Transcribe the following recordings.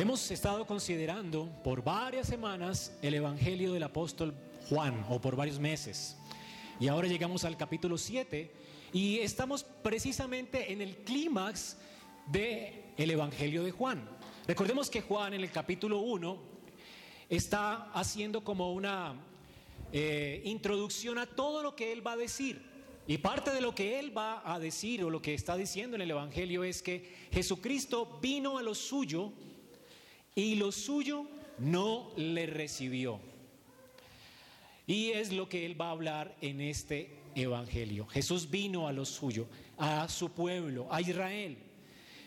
Hemos estado considerando por varias semanas el Evangelio del apóstol Juan, o por varios meses. Y ahora llegamos al capítulo 7 y estamos precisamente en el clímax del el Evangelio de Juan. Recordemos que Juan en el capítulo 1 está haciendo como una eh, introducción a todo lo que él va a decir. Y parte de lo que él va a decir o lo que está diciendo en el Evangelio es que Jesucristo vino a lo suyo y lo suyo no le recibió. Y es lo que él va a hablar en este Evangelio. Jesús vino a lo suyo, a su pueblo, a Israel.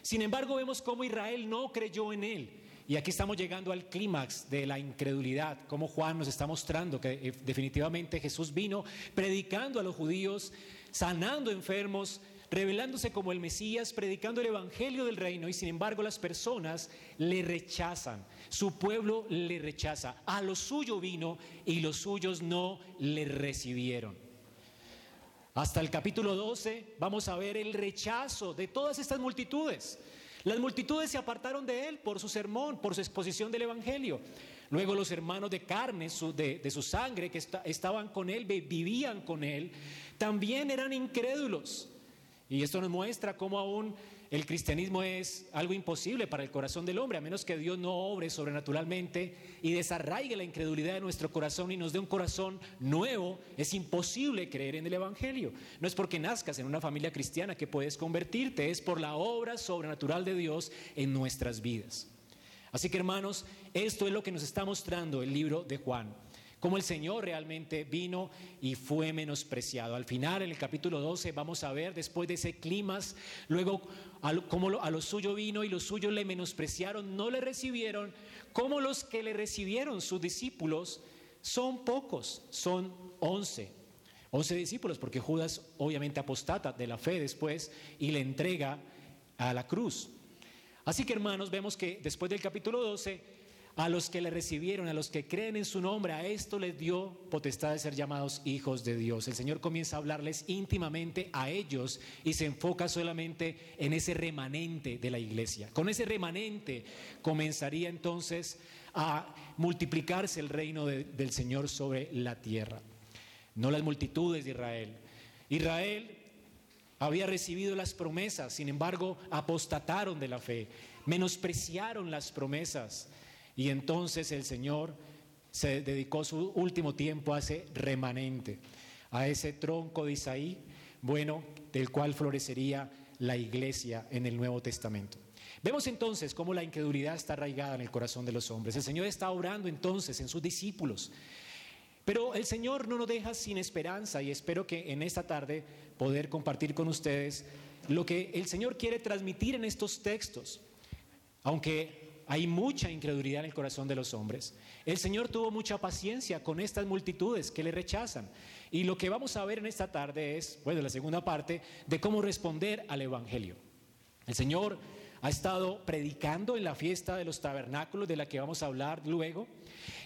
Sin embargo, vemos cómo Israel no creyó en él. Y aquí estamos llegando al clímax de la incredulidad, como Juan nos está mostrando que eh, definitivamente Jesús vino predicando a los judíos, sanando enfermos, revelándose como el Mesías, predicando el Evangelio del reino y sin embargo las personas le rechazan, su pueblo le rechaza, a lo suyo vino y los suyos no le recibieron. Hasta el capítulo 12 vamos a ver el rechazo de todas estas multitudes. Las multitudes se apartaron de él por su sermón, por su exposición del Evangelio. Luego los hermanos de carne, de, su sangre, que estaban con él, vivían con él, también eran incrédulos. Y esto nos muestra cómo aún el cristianismo es algo imposible para el corazón del hombre, a menos que Dios no obre sobrenaturalmente y desarraigue la incredulidad de nuestro corazón y nos dé un corazón nuevo. Es imposible creer en el Evangelio. No es porque nazcas en una familia cristiana que puedes convertirte, es por la obra sobrenatural de Dios en nuestras vidas. Así que hermanos, esto es lo que nos está mostrando el libro de Juan cómo el Señor realmente vino y fue menospreciado. Al final, en el capítulo 12, vamos a ver después de ese clima, luego cómo a lo suyo vino y los suyos le menospreciaron, no le recibieron, como los que le recibieron, sus discípulos, son pocos, son once. Once discípulos, porque Judas obviamente apostata de la fe después y le entrega a la cruz. Así que hermanos, vemos que después del capítulo 12, a los que le recibieron, a los que creen en su nombre, a esto les dio potestad de ser llamados hijos de Dios. El Señor comienza a hablarles íntimamente a ellos y se enfoca solamente en ese remanente de la iglesia. Con ese remanente comenzaría entonces a multiplicarse el reino del Señor sobre la tierra, no las multitudes de Israel. Israel había recibido las promesas, sin embargo, apostataron de la fe, menospreciaron las promesas. Y entonces el Señor se dedicó su último tiempo a ese remanente, a ese tronco de Isaí, bueno, del cual florecería la iglesia en el Nuevo Testamento. Vemos entonces cómo la incredulidad está arraigada en el corazón de los hombres. El Señor está orando entonces en sus discípulos. Pero el Señor no nos deja sin esperanza y espero que en esta tarde poder compartir con ustedes lo que el Señor quiere transmitir en estos textos. Aunque hay mucha incredulidad en el corazón de los hombres. El Señor tuvo mucha paciencia con estas multitudes que le rechazan. Y lo que vamos a ver en esta tarde es, bueno, la segunda parte, de cómo responder al Evangelio. El Señor ha estado predicando en la fiesta de los tabernáculos, de la que vamos a hablar luego.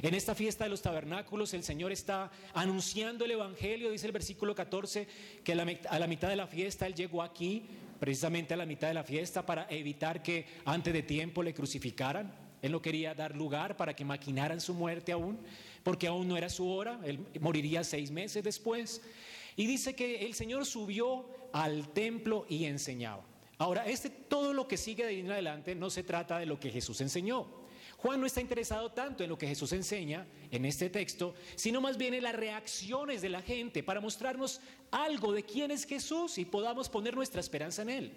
En esta fiesta de los tabernáculos el Señor está anunciando el Evangelio, dice el versículo 14, que a la mitad de la fiesta Él llegó aquí precisamente a la mitad de la fiesta para evitar que antes de tiempo le crucificaran. Él no quería dar lugar para que maquinaran su muerte aún, porque aún no era su hora, él moriría seis meses después. Y dice que el Señor subió al templo y enseñaba. Ahora, este, todo lo que sigue de ahí en adelante no se trata de lo que Jesús enseñó. Juan no está interesado tanto en lo que Jesús enseña en este texto, sino más bien en las reacciones de la gente para mostrarnos algo de quién es Jesús y podamos poner nuestra esperanza en Él.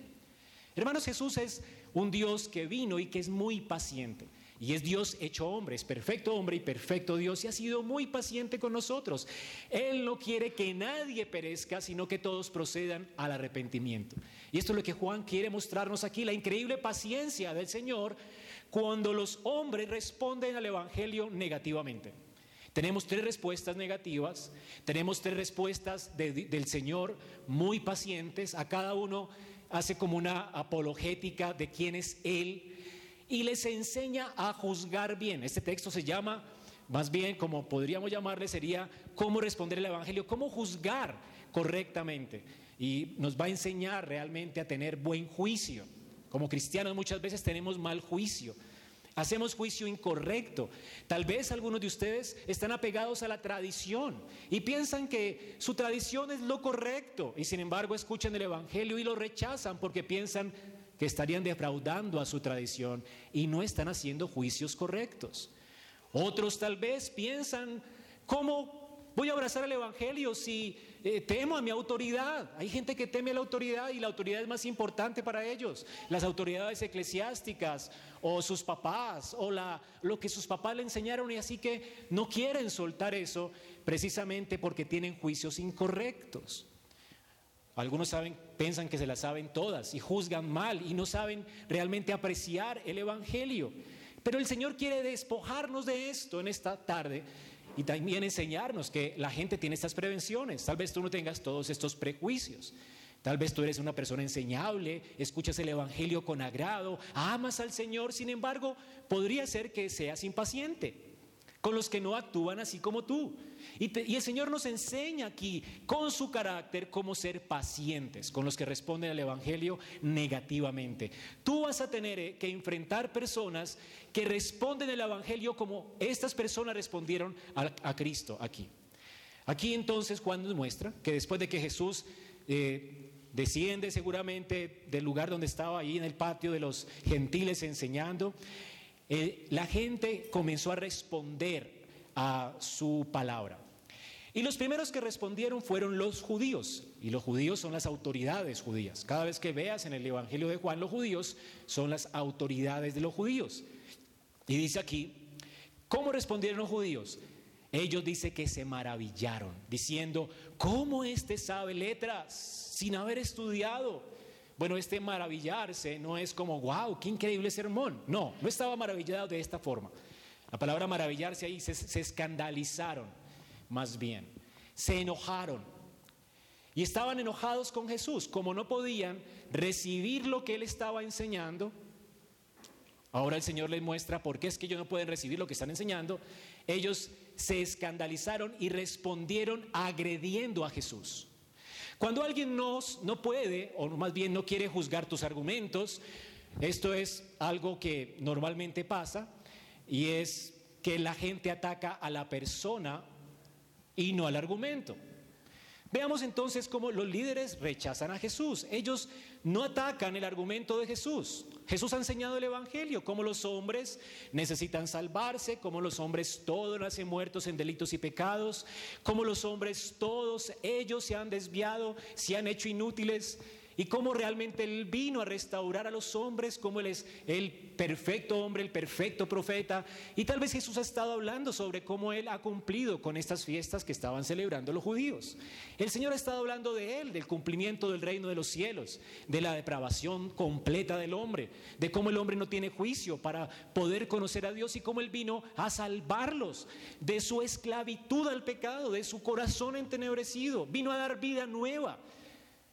Hermanos, Jesús es un Dios que vino y que es muy paciente. Y es Dios hecho hombre, es perfecto hombre y perfecto Dios y ha sido muy paciente con nosotros. Él no quiere que nadie perezca, sino que todos procedan al arrepentimiento. Y esto es lo que Juan quiere mostrarnos aquí, la increíble paciencia del Señor cuando los hombres responden al Evangelio negativamente. Tenemos tres respuestas negativas, tenemos tres respuestas del Señor muy pacientes, a cada uno hace como una apologética de quién es Él y les enseña a juzgar bien. Este texto se llama, más bien como podríamos llamarle, sería cómo responder el Evangelio, cómo juzgar correctamente. Y nos va a enseñar realmente a tener buen juicio. Como cristianos muchas veces tenemos mal juicio. Hacemos juicio incorrecto. Tal vez algunos de ustedes están apegados a la tradición y piensan que su tradición es lo correcto y sin embargo escuchan el Evangelio y lo rechazan porque piensan que estarían defraudando a su tradición y no están haciendo juicios correctos. Otros tal vez piensan, ¿cómo voy a abrazar el Evangelio si eh, temo a mi autoridad. Hay gente que teme a la autoridad y la autoridad es más importante para ellos. Las autoridades eclesiásticas o sus papás o lo que sus papás le enseñaron y así que no quieren soltar eso precisamente porque tienen juicios incorrectos. Algunos saben, piensan que se las saben todas y juzgan mal y no saben realmente apreciar el Evangelio. Pero el Señor quiere despojarnos de esto en esta tarde y también enseñarnos que la gente tiene estas prevenciones. Tal vez tú no tengas todos estos prejuicios. Tal vez tú eres una persona enseñable, escuchas el Evangelio con agrado, amas al Señor, sin embargo, podría ser que seas impaciente con los que no actúan así como tú. Y, el Señor nos enseña aquí con su carácter cómo ser pacientes con los que responden al Evangelio negativamente. Tú vas a tener eh, que enfrentar personas que responden al Evangelio como estas personas respondieron a, Cristo aquí. Aquí entonces Juan nos muestra que después de que Jesús eh, desciende seguramente del lugar donde estaba ahí en el patio de los gentiles enseñando, eh, la gente comenzó a responder a su palabra. Y los primeros que respondieron fueron los judíos, y los judíos son las autoridades judías. Cada vez que veas en el Evangelio de Juan, los judíos son las autoridades de los judíos. Y dice aquí, ¿cómo respondieron los judíos? Ellos dice que se maravillaron, diciendo, ¿cómo este sabe letras sin haber estudiado? Bueno, este maravillarse no es como, wow, qué increíble sermón. No, no estaba maravillado de esta forma. La palabra maravillarse ahí se escandalizaron más bien. Se enojaron. Y estaban enojados con Jesús. Como no podían recibir lo que él estaba enseñando, ahora el Señor les muestra por qué es que ellos no pueden recibir lo que están enseñando. Ellos se escandalizaron y respondieron agrediendo a Jesús. Cuando alguien nos, no puede, o más bien no quiere juzgar tus argumentos, esto es algo que normalmente pasa, y es que la gente ataca a la persona y no al argumento. Veamos entonces cómo los líderes rechazan a Jesús. Ellos no atacan el argumento de Jesús. Jesús ha enseñado el Evangelio, cómo los hombres necesitan salvarse, cómo los hombres todos nacen muertos en delitos y pecados, cómo los hombres todos ellos se han desviado, se han hecho inútiles y cómo realmente Él vino a restaurar a los hombres, como Él es el perfecto hombre, el perfecto profeta. Y tal vez Jesús ha estado hablando sobre cómo Él ha cumplido con estas fiestas que estaban celebrando los judíos. El Señor ha estado hablando de Él, del cumplimiento del reino de los cielos, de la depravación completa del hombre, de cómo el hombre no tiene juicio para poder conocer a Dios y cómo Él vino a salvarlos de su esclavitud al pecado, de su corazón entenebrecido, vino a dar vida nueva.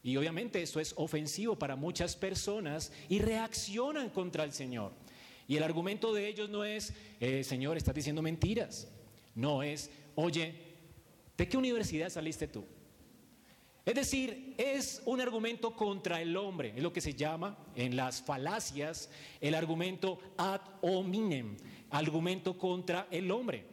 Y obviamente eso es ofensivo para muchas personas y reaccionan contra el Señor. Y el argumento de ellos no es, eh, Señor, estás diciendo mentiras. No, es, oye, ¿de qué universidad saliste tú? Es decir, es un argumento contra el hombre, es lo que se llama en las falacias el argumento ad hominem, argumento contra el hombre.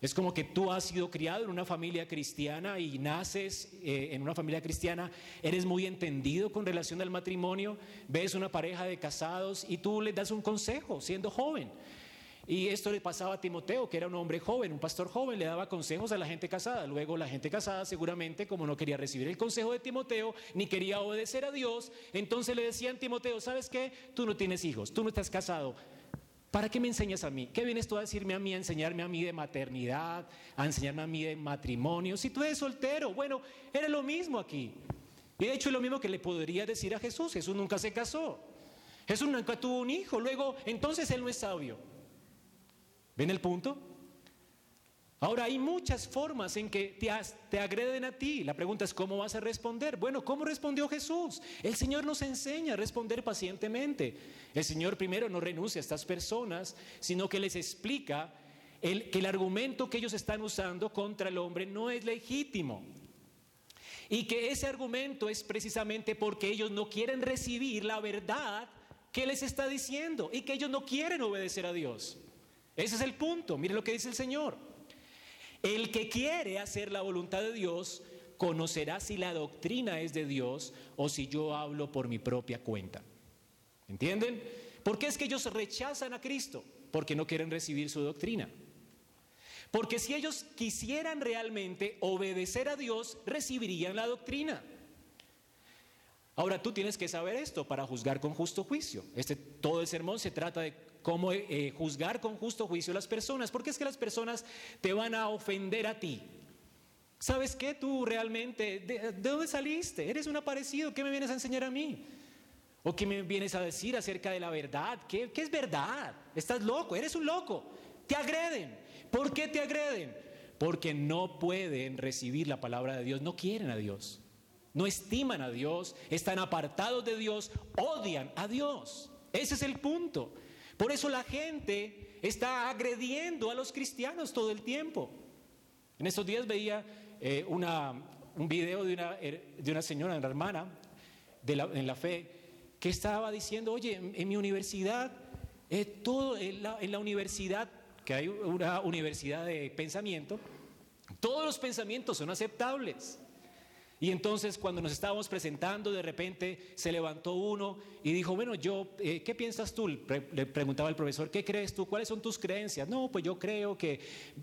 Es como que tú has sido criado en una familia cristiana y naces eh, en una familia cristiana, eres muy entendido con relación al matrimonio, ves una pareja de casados y tú les das un consejo siendo joven. Y esto le pasaba a Timoteo, que era un hombre joven, un pastor joven, le daba consejos a la gente casada. Luego la gente casada seguramente, como no quería recibir el consejo de Timoteo, ni quería obedecer a Dios, entonces le decían, Timoteo, ¿sabes qué? Tú no tienes hijos, tú no estás casado, ¿Para qué me enseñas a mí? ¿Qué vienes tú a decirme a mí, a enseñarme a mí de maternidad, a enseñarme a mí de matrimonio? Si tú eres soltero, bueno, era lo mismo aquí. Y de hecho es lo mismo que le podría decir a Jesús. Jesús nunca se casó. Jesús nunca tuvo un hijo. Luego, entonces él no es sabio. ¿Ven el punto? Ahora, hay muchas formas en que te, agreden a ti. La pregunta es, ¿cómo vas a responder? Bueno, ¿cómo respondió Jesús? El Señor nos enseña a responder pacientemente. El Señor primero no renuncia a estas personas, sino que les explica que el argumento que ellos están usando contra el hombre no es legítimo. Y que ese argumento es precisamente porque ellos no quieren recibir la verdad qué les está diciendo y que ellos no quieren obedecer a Dios. Ese es el punto. Mire lo que dice el Señor. El que quiere hacer la voluntad de Dios conocerá si la doctrina es de Dios o si yo hablo por mi propia cuenta. ¿Entienden? ¿Por qué es que ellos rechazan a Cristo? Porque no quieren recibir su doctrina. Porque si ellos quisieran realmente obedecer a Dios, recibirían la doctrina. Ahora tú tienes que saber esto para juzgar con justo juicio. Este, todo el sermón se trata de cómo eh, juzgar con justo juicio a las personas, porque es que las personas te van a ofender a ti. ¿Sabes qué? Tú realmente, ¿de, dónde saliste? Eres un aparecido, ¿qué me vienes a enseñar a mí? ¿O qué me vienes a decir acerca de la verdad? ¿Qué, qué es verdad? Estás loco, eres un loco. Te agreden. ¿Por qué te agreden? Porque no pueden recibir la palabra de Dios, no quieren a Dios, no estiman a Dios, están apartados de Dios, odian a Dios. Ese es el punto. Por eso la gente está agrediendo a los cristianos todo el tiempo. En estos días veía eh, un video de una, de una señora, una hermana de la, en la fe, que estaba diciendo, oye, en, mi universidad, eh, en la, en la universidad que hay una universidad de pensamiento, todos los pensamientos son aceptables. Y entonces cuando nos estábamos presentando, de repente se levantó uno y dijo, bueno, yo, eh, ¿qué piensas tú? Le preguntaba el profesor, ¿qué crees tú? ¿Cuáles son tus creencias? No, pues yo creo que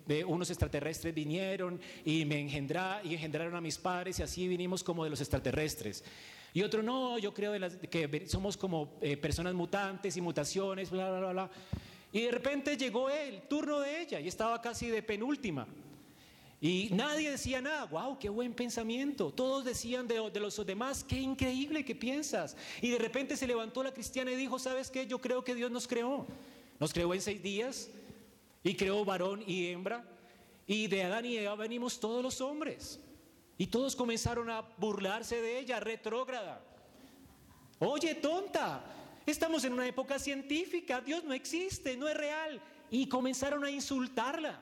eh, unos extraterrestres vinieron y me y engendraron a mis padres y así vinimos como de los extraterrestres. Y otro, no, yo creo que somos como eh, personas mutantes y mutaciones, bla, bla, bla, bla. Y de repente llegó el turno de ella y estaba casi de penúltima. Y nadie decía nada, wow, qué buen pensamiento. Todos decían de, los demás, qué increíble que piensas. Y de repente se levantó la cristiana y dijo, ¿sabes qué? Yo creo que Dios nos creó. Nos creó en seis días y creó varón y hembra. Y de Adán y Eva venimos todos los hombres. Y todos comenzaron a burlarse de ella, retrógrada. Oye, tonta, Estamos en una época científica, Dios no existe, no es real. Y comenzaron a insultarla.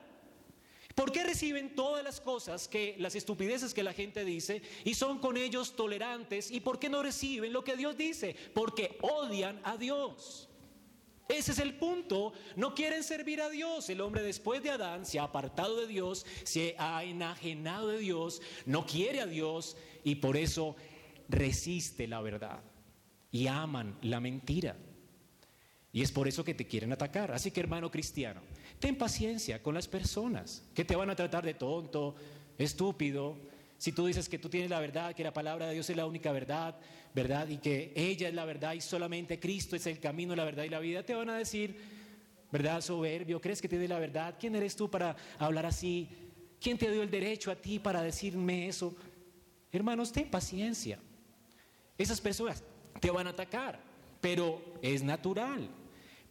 ¿Por qué reciben todas las cosas que las estupideces que la gente dice y son con ellos tolerantes? ¿Y por qué no reciben lo que Dios dice? Porque odian a Dios. Ese es el punto. No quieren servir a Dios. El hombre después de Adán se ha apartado de Dios, se ha enajenado de Dios, no quiere a Dios y por eso resiste la verdad y aman la mentira. Y es por eso que te quieren atacar. Así que hermano cristiano, ten paciencia con las personas que te van a tratar de tonto, estúpido. Si tú dices que tú tienes la verdad, que la palabra de Dios es la única verdad, ¿verdad? Y que ella es la verdad y solamente Cristo es el camino, la verdad y la vida, te van a decir, ¿verdad? Soberbio, ¿crees que tienes la verdad? ¿Quién eres tú para hablar así? ¿Quién te dio el derecho a ti para decirme eso? Hermanos, ten paciencia. Esas personas te van a atacar, pero es natural,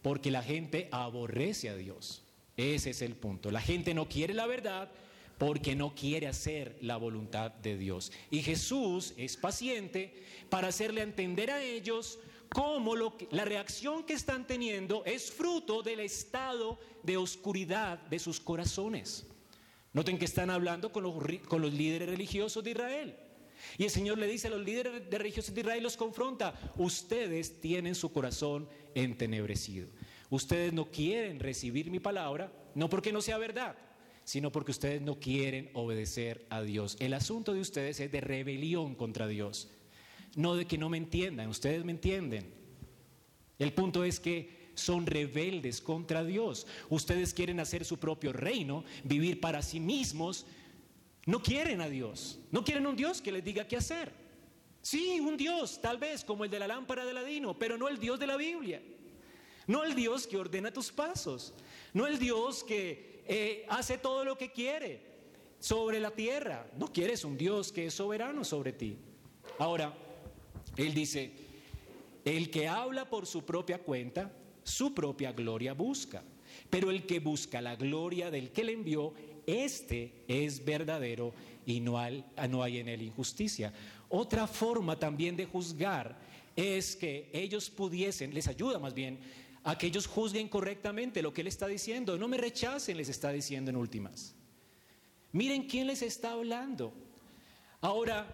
porque la gente aborrece a Dios. Ese es el punto. La gente no quiere la verdad porque no quiere hacer la voluntad de Dios. Y Jesús es paciente para hacerle entender a ellos cómo lo la reacción que están teniendo es fruto del estado de oscuridad de sus corazones. Noten que están hablando con los, con los líderes religiosos de Israel. Y el Señor le dice a los líderes de religiosos de Israel, los confronta, ustedes tienen su corazón entenebrecido. Ustedes no quieren recibir mi palabra, no porque no sea verdad, sino porque ustedes no quieren obedecer a Dios. El asunto de ustedes es de rebelión contra Dios, no de que no me entiendan, ustedes me entienden. El punto es que son rebeldes contra Dios. Ustedes quieren hacer su propio reino, vivir para sí mismos, no quieren a Dios, no quieren un Dios que les diga qué hacer. Sí, un Dios, tal vez como el de la lámpara de Aladino, pero no el Dios de la Biblia. No el Dios que ordena tus pasos, no el Dios que eh, hace todo lo que quiere sobre la tierra. No quieres un Dios que es soberano sobre ti. Ahora, Él dice, el que habla por su propia cuenta, su propia gloria busca. Pero el que busca la gloria del que le envió, este es verdadero y no hay, no hay en él injusticia. Otra forma también de juzgar es que ellos pudiesen, les ayuda más bien, a que ellos juzguen correctamente lo que él está diciendo. No me rechacen, les está diciendo en últimas. Miren quién les está hablando. Ahora,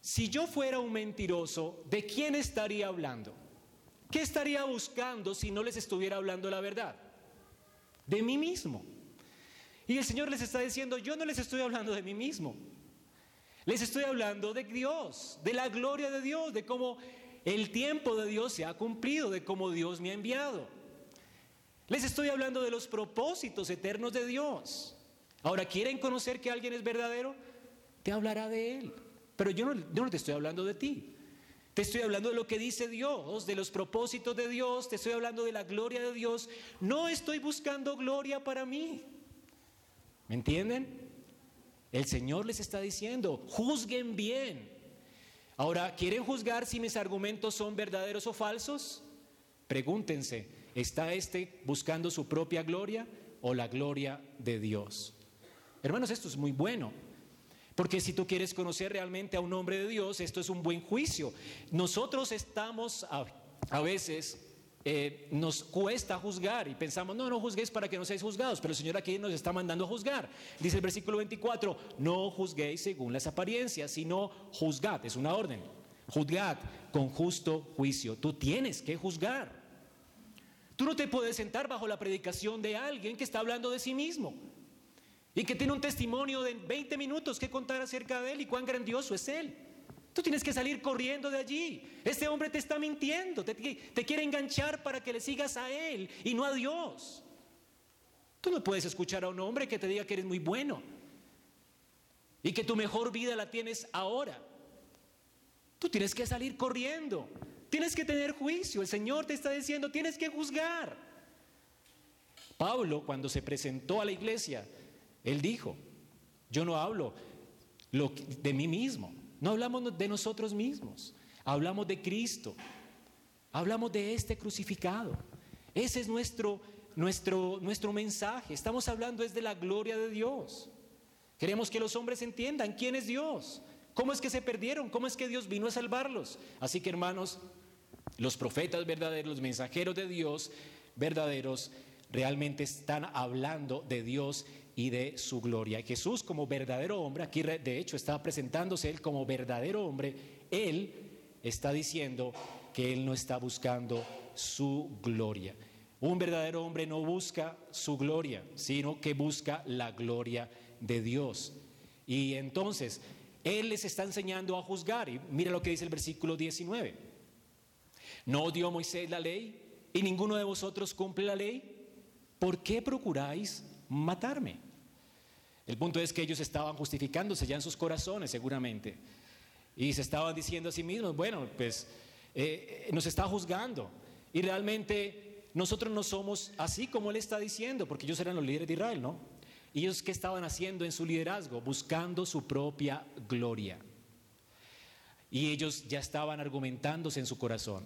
si yo fuera un mentiroso, ¿de quién estaría hablando? ¿Qué estaría buscando si no les estuviera hablando la verdad? De mí mismo. Y el Señor les está diciendo, yo no les estoy hablando de mí mismo. Les estoy hablando de Dios, de la gloria de Dios, de cómo el tiempo de Dios se ha cumplido, de cómo Dios me ha enviado. Les estoy hablando de los propósitos eternos de Dios. Ahora, ¿quieren conocer que alguien es verdadero? Te hablará de Él. Pero yo no, yo no te estoy hablando de ti. Te estoy hablando de lo que dice Dios, de los propósitos de Dios, te estoy hablando de la gloria de Dios. No estoy buscando gloria para mí. ¿Me entienden? El Señor les está diciendo, juzguen bien. Ahora, ¿quieren juzgar si mis argumentos son verdaderos o falsos? Pregúntense, ¿está este buscando su propia gloria o la gloria de Dios? Hermanos, esto es muy bueno. Porque si tú quieres conocer realmente a un hombre de Dios, esto es un buen juicio. Nosotros estamos a, veces, eh, nos cuesta juzgar y pensamos, no, no juzguéis para que no seáis juzgados, pero el Señor aquí nos está mandando a juzgar. Dice el versículo 24, no juzguéis según las apariencias, sino juzgad, es una orden. Juzgad con justo juicio. Tú tienes que juzgar. Tú no te puedes sentar bajo la predicación de alguien que está hablando de sí mismo y que tiene un testimonio de 20 minutos que contar acerca de él y cuán grandioso es él. Tú tienes que salir corriendo de allí. Este hombre te está mintiendo, te, te quiere enganchar para que le sigas a él y no a Dios. Tú no puedes escuchar a un hombre que te diga que eres muy bueno y que tu mejor vida la tienes ahora. Tú tienes que salir corriendo, tienes que tener juicio. El Señor te está diciendo, tienes que juzgar. Pablo, cuando se presentó a la iglesia, él dijo, yo no hablo de mí mismo, no hablamos de nosotros mismos, hablamos de Cristo, hablamos de este crucificado. Ese es nuestro, nuestro, nuestro mensaje, estamos hablando es de la gloria de Dios. Queremos que los hombres entiendan quién es Dios, cómo es que se perdieron, cómo es que Dios vino a salvarlos. Así que hermanos, los profetas verdaderos, los mensajeros de Dios verdaderos, realmente están hablando de Dios y de su gloria. Jesús como verdadero hombre, aquí de hecho está presentándose él como verdadero hombre, él está diciendo que él no está buscando su gloria. Un verdadero hombre no busca su gloria, sino que busca la gloria de Dios. Y entonces, Él les está enseñando a juzgar. Y mira lo que dice el versículo 19. ¿No dio Moisés la ley y ninguno de vosotros cumple la ley? ¿Por qué procuráis matarme? El punto es que ellos estaban justificándose ya en sus corazones seguramente. Y se estaban diciendo a sí mismos, bueno, pues eh, eh, nos está juzgando. Y realmente nosotros no somos así como él está diciendo, porque ellos eran los líderes de Israel, ¿no? Y ellos qué estaban haciendo en su liderazgo? Buscando su propia gloria. Y ellos ya estaban argumentándose en su corazón.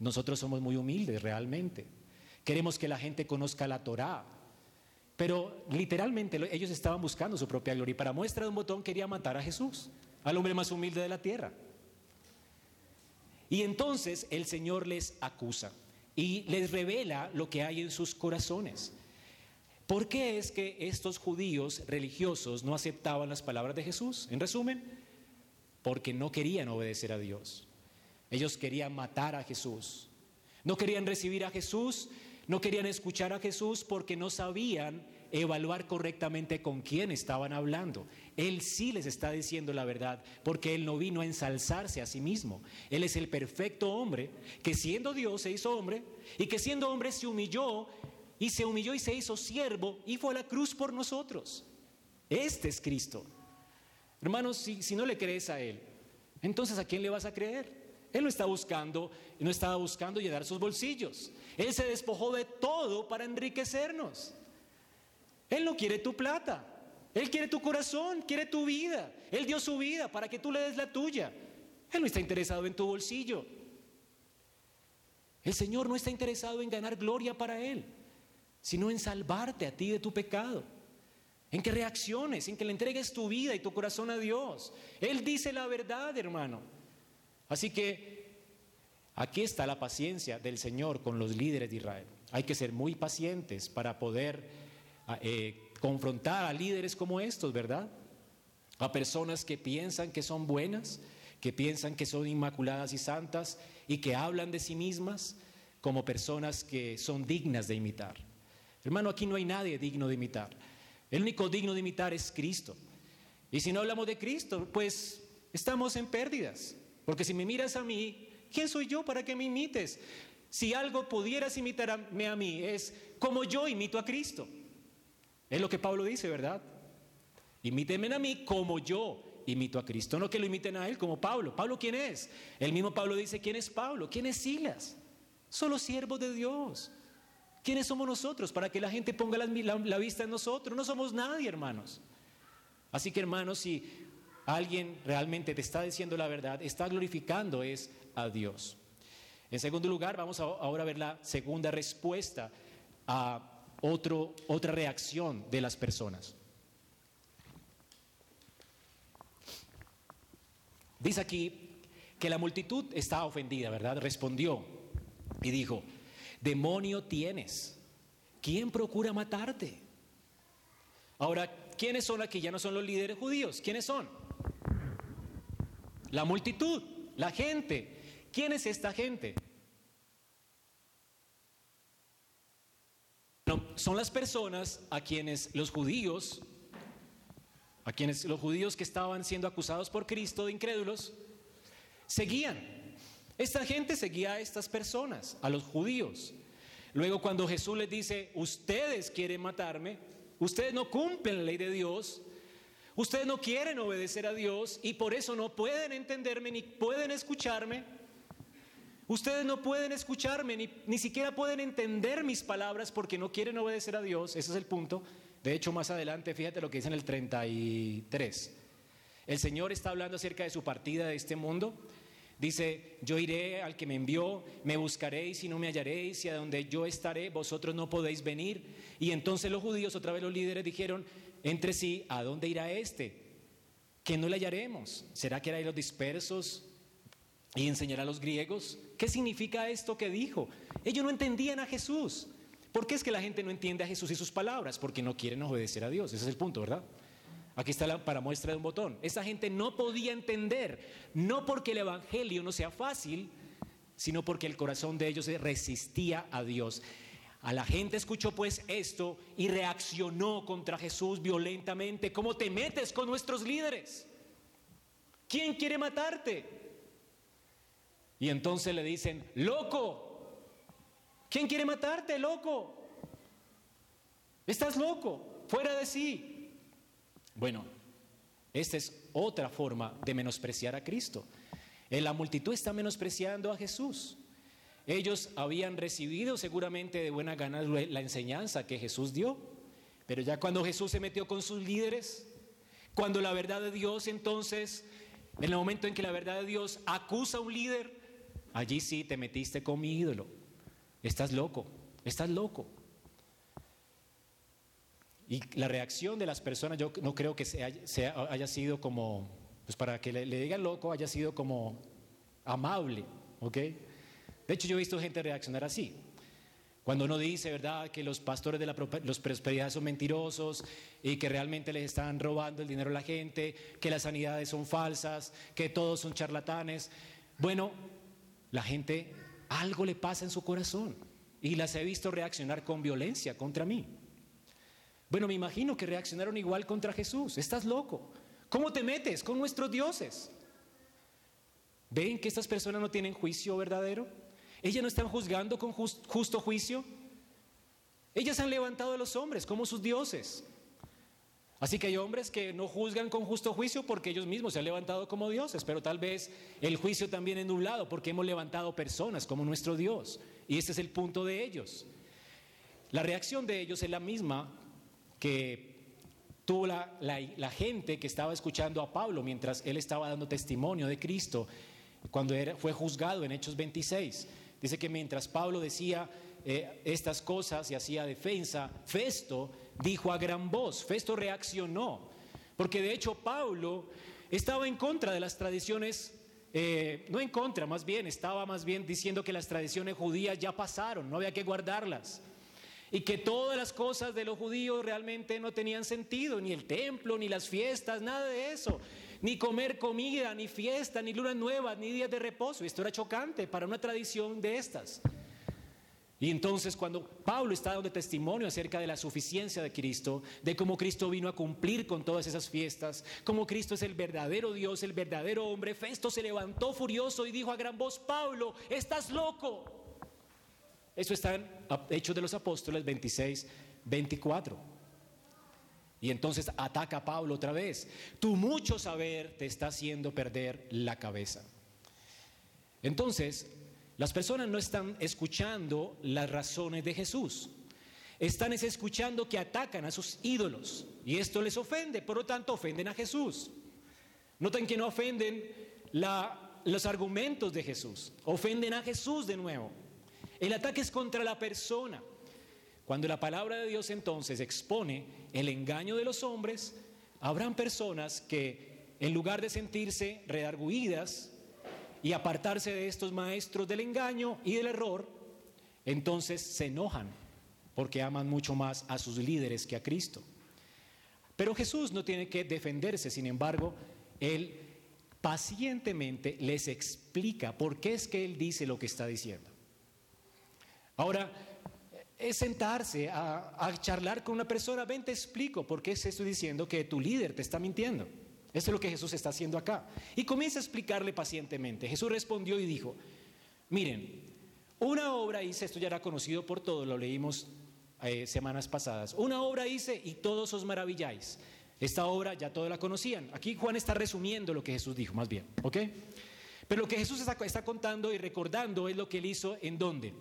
Nosotros somos muy humildes realmente. Queremos que la gente conozca la Torá, pero literalmente ellos estaban buscando su propia gloria y para muestra de un botón quería matar a Jesús, al hombre más humilde de la tierra. Y entonces el Señor les acusa y les revela lo que hay en sus corazones. ¿Por qué es que estos judíos religiosos no aceptaban las palabras de Jesús? En resumen, porque no querían obedecer a Dios. Ellos querían matar a Jesús. No querían recibir a Jesús no querían escuchar a Jesús porque no sabían evaluar correctamente con quién estaban hablando. Él sí les está diciendo la verdad porque Él no vino a ensalzarse a sí mismo. Él es el perfecto hombre que siendo Dios se hizo hombre y que siendo hombre se humilló y se humilló y se hizo siervo y fue a la cruz por nosotros. Este es Cristo. Hermanos, si, si no le crees a Él, entonces ¿a quién le vas a creer? Él no está buscando, no estaba buscando llenar sus bolsillos. Él se despojó de todo para enriquecernos. Él no quiere tu plata. Él quiere tu corazón, quiere tu vida. Él dio su vida para que tú le des la tuya. Él no está interesado en tu bolsillo. El Señor no está interesado en ganar gloria para Él, sino en salvarte a ti de tu pecado. En que reacciones, en que le entregues tu vida y tu corazón a Dios. Él dice la verdad, hermano. Así que Aquí está la paciencia del Señor con los líderes de Israel. Hay que ser muy pacientes para poder ah, eh, confrontar a líderes como estos, ¿verdad? A personas que piensan que son buenas, que piensan que son inmaculadas y santas y que hablan de sí mismas como personas que son dignas de imitar. Hermano, aquí no hay nadie digno de imitar. El único digno de imitar es Cristo. Y si no hablamos de Cristo, pues estamos en pérdidas. Porque si me miras a mí, ¿quién soy yo para que me imites? Si algo pudieras imitarme a mí, es como yo imito a Cristo. Es lo que Pablo dice, ¿verdad? Imítenme a mí como yo imito a Cristo. No que lo imiten a él como Pablo. ¿Pablo quién es? El mismo Pablo dice, ¿quién es Pablo? ¿Quién es Silas? Solo siervos de Dios. ¿Quiénes somos nosotros para que la gente ponga la, la, vista en nosotros? No somos nadie, hermanos. Así que, hermanos, si alguien realmente te está diciendo la verdad, está glorificando es a Dios. En segundo lugar, vamos a, ahora a ver la segunda respuesta a otro, otra reacción de las personas. Dice aquí que la multitud está ofendida, ¿verdad? Respondió y dijo, demonio tienes, ¿quién procura matarte? Ahora, ¿quiénes son aquí? Ya no son los líderes judíos, ¿quiénes son? La multitud, la gente. ¿Quién es esta gente? son las personas a quienes los judíos a quienes los judíos que estaban siendo acusados por Cristo de incrédulos, seguían. Esta gente seguía a estas personas, a los judíos. Luego cuando Jesús les dice, ustedes quieren matarme, ustedes no cumplen la ley de Dios, ustedes no quieren obedecer a Dios y por eso no pueden entenderme ni pueden escucharme, ustedes no pueden escucharme ni, ni siquiera pueden entender mis palabras porque no quieren obedecer a Dios, ese es el punto. De hecho, más adelante, fíjate lo que dice en el 33. El Señor está hablando acerca de su partida de este mundo. Dice, yo iré al que me envió, me buscaréis y no me hallaréis, y a donde yo estaré, vosotros no podéis venir. Y entonces los judíos, otra vez los líderes, dijeron entre sí, ¿a dónde irá este? Que no le hallaremos. ¿Será que hará los dispersos y enseñará a los griegos? ¿Qué significa esto que dijo? Ellos no entendían a Jesús. ¿Por qué es que la gente no entiende a Jesús y sus palabras? Porque no quieren obedecer a Dios. Ese es el punto, ¿verdad? Aquí está la, para muestra de un botón. Esa gente no podía entender, no porque el Evangelio no sea fácil, sino porque el corazón de ellos resistía a Dios. A la gente escuchó pues esto y reaccionó contra Jesús violentamente. ¿Cómo te metes con nuestros líderes? ¿Quién quiere matarte? Y entonces le dicen, loco, ¿Quién quiere matarte, loco? Estás loco, fuera de sí. Bueno, esta es otra forma de menospreciar a Cristo. En la multitud está menospreciando a Jesús. Ellos habían recibido seguramente de buena gana la enseñanza que Jesús dio, pero ya cuando Jesús se metió con sus líderes, cuando la verdad de Dios entonces, en el momento en que la verdad de Dios acusa a un líder, allí sí te metiste con mi ídolo. Estás loco, estás loco. Y la reacción de las personas, yo no creo que haya, sido como, pues para que le, digan loco, haya sido como amable, ¿ok? De hecho, yo he visto gente reaccionar así. Cuando uno dice, ¿verdad?, que los pastores de la los prosperidad son mentirosos y que realmente les están robando el dinero a la gente, que las sanidades son falsas, que todos son charlatanes. Bueno, la gente algo le pasa en su corazón y las he visto reaccionar con violencia contra mí. Bueno, me imagino que reaccionaron igual contra Jesús. Estás loco. ¿Cómo te metes con nuestros dioses? ¿Ven que estas personas no tienen juicio verdadero? Ellas no están juzgando con justo juicio. Ellas han levantado a los hombres como sus dioses. Así que hay hombres que no juzgan con justo juicio porque ellos mismos se han levantado como dioses, pero tal vez el juicio también es nublado porque hemos levantado personas como nuestro Dios. Y este es el punto de ellos. La reacción de ellos es la misma que tuvo la, gente que estaba escuchando a Pablo mientras él estaba dando testimonio de Cristo cuando fue juzgado en Hechos 26. Dice que mientras Pablo decía eh, estas cosas y hacía defensa, Festo dijo a gran voz. Festo reaccionó, porque de hecho Pablo estaba en contra de las tradiciones, eh, no en contra, más bien, estaba más bien diciendo que las tradiciones judías ya pasaron, no había que guardarlas. Y que todas las cosas de los judíos realmente no tenían sentido, ni el templo, ni las fiestas, nada de eso. Ni comer comida, ni fiesta, ni luna nueva, ni días de reposo. Esto era chocante para una tradición de estas. Y entonces cuando Pablo está dando testimonio acerca de la suficiencia de Cristo, de cómo Cristo vino a cumplir con todas esas fiestas, cómo Cristo es el verdadero Dios, el verdadero hombre, Festo se levantó furioso y dijo a gran voz, Pablo, estás loco. Eso está en Hechos de los Apóstoles 26, 24. Y entonces ataca a Pablo otra vez. Tu mucho saber te está haciendo perder la cabeza. Entonces, las personas no están escuchando las razones de Jesús. Están escuchando que atacan a sus ídolos y esto les ofende, por lo tanto ofenden a Jesús. Noten que no ofenden los argumentos de Jesús, ofenden a Jesús de nuevo. El ataque es contra la persona. Cuando la palabra de Dios entonces expone el engaño de los hombres, habrán personas que en lugar de sentirse redarguidas, y apartarse de estos maestros del engaño y del error, entonces se enojan porque aman mucho más a sus líderes que a Cristo. Pero Jesús no tiene que defenderse, sin embargo, Él pacientemente les explica por qué es que Él dice lo que está diciendo. Ahora, es sentarse a, charlar con una persona, ven te explico por qué estoy diciendo que tu líder te está mintiendo. Eso es lo que Jesús está haciendo acá. Y comienza a explicarle pacientemente. Jesús respondió y dijo, miren, una obra hice, esto ya era conocido por todos, lo leímos eh, semanas pasadas, una obra hice y todos os maravilláis. Esta obra ya todos la conocían. Aquí Juan está resumiendo lo que Jesús dijo, más bien, ¿ok? Pero lo que Jesús está contando y recordando es lo que él hizo en dónde?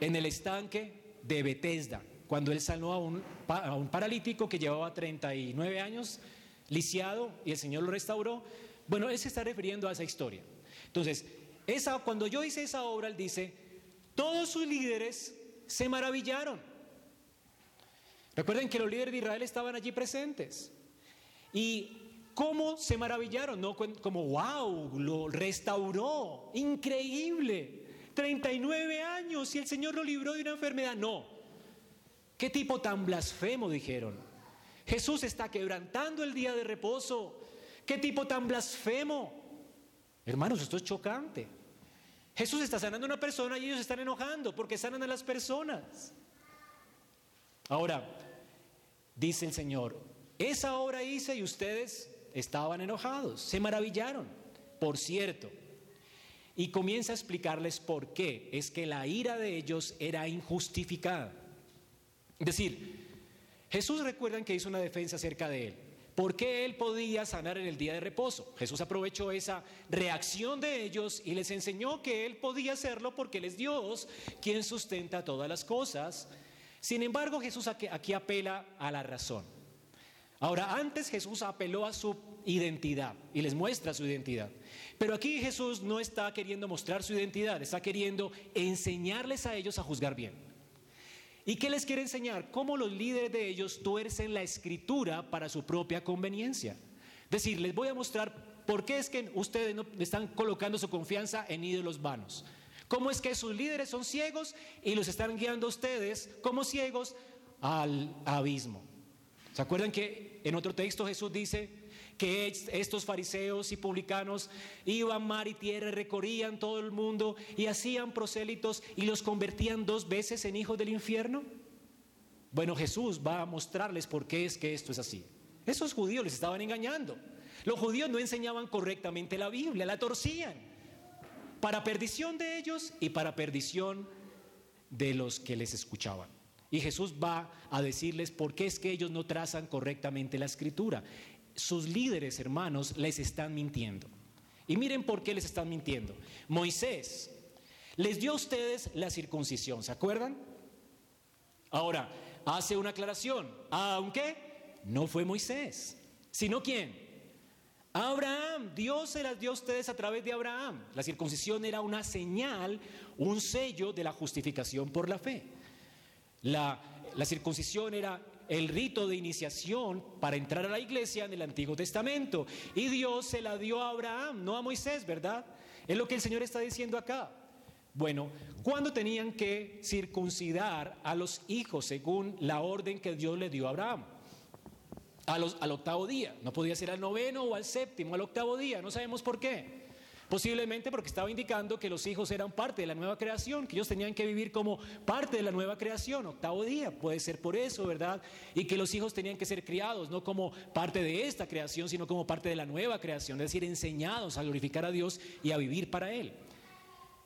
En el estanque de Bethesda, cuando él sanó a un, a un paralítico que llevaba 39 años lisiado y el Señor lo restauró. Bueno, él se está refiriendo a esa historia. Entonces, esa, cuando yo hice esa obra, él dice, todos sus líderes se maravillaron. Recuerden que los líderes de Israel estaban allí presentes. ¿Y cómo se maravillaron? No como, wow, lo restauró, increíble. 39 años y el Señor lo libró de una enfermedad. No. ¿Qué tipo tan blasfemo dijeron? Jesús está quebrantando el día de reposo. ¿Qué tipo tan blasfemo? Hermanos, esto es chocante. Jesús está sanando a una persona y ellos están enojando porque sanan a las personas. Ahora, dice el Señor, esa obra hice y ustedes estaban enojados, se maravillaron. Por cierto, y comienza a explicarles por qué. Es que la ira de ellos era injustificada. Es decir, Jesús recuerdan que hizo una defensa acerca de él. ¿Por qué él podía sanar en el día de reposo? Jesús aprovechó esa reacción de ellos y les enseñó que él podía hacerlo porque él es Dios quien sustenta todas las cosas. Sin embargo, Jesús aquí apela a la razón. Ahora, antes Jesús apeló a su identidad y les muestra su identidad. Pero aquí Jesús no está queriendo mostrar su identidad, está queriendo enseñarles a ellos a juzgar bien. ¿Y qué les quiere enseñar? Cómo los líderes de ellos tuercen la escritura para su propia conveniencia. Es decir, les voy a mostrar por qué es que ustedes no están colocando su confianza en ídolos vanos. ¿Cómo es que sus líderes son ciegos y los están guiando a ustedes como ciegos al abismo? ¿Se acuerdan que en otro texto Jesús dice, que estos fariseos y publicanos iban mar y tierra, recorrían todo el mundo y hacían prosélitos y los convertían dos veces en hijos del infierno? Bueno, Jesús va a mostrarles por qué es que esto es así. Esos judíos les estaban engañando. Los judíos no enseñaban correctamente la Biblia, la torcían. Para perdición de ellos y para perdición de los que les escuchaban. Y Jesús va a decirles por qué es que ellos no trazan correctamente la escritura sus líderes, hermanos, les están mintiendo. Y miren por qué les están mintiendo. Moisés les dio a ustedes la circuncisión, ¿se acuerdan? Ahora, hace una aclaración, aunque no fue Moisés, sino quién? Abraham, Dios se las dio a ustedes a través de Abraham. La circuncisión era una señal, un sello de la justificación por la fe. La, la circuncisión era el rito de iniciación para entrar a la iglesia en el Antiguo Testamento. Y Dios se la dio a Abraham, no a Moisés, ¿verdad? Es lo que el Señor está diciendo acá. Bueno, ¿cuándo tenían que circuncidar a los hijos según la orden que Dios le dio a Abraham? al octavo día. No podía ser al noveno o al séptimo, al octavo día. No sabemos por qué. Posiblemente porque estaba indicando que los hijos eran parte de la nueva creación, que ellos tenían que vivir como parte de la nueva creación, octavo día, puede ser por eso, ¿verdad? Y que los hijos tenían que ser criados, no como parte de esta creación, sino como parte de la nueva creación, es decir, enseñados a glorificar a Dios y a vivir para Él.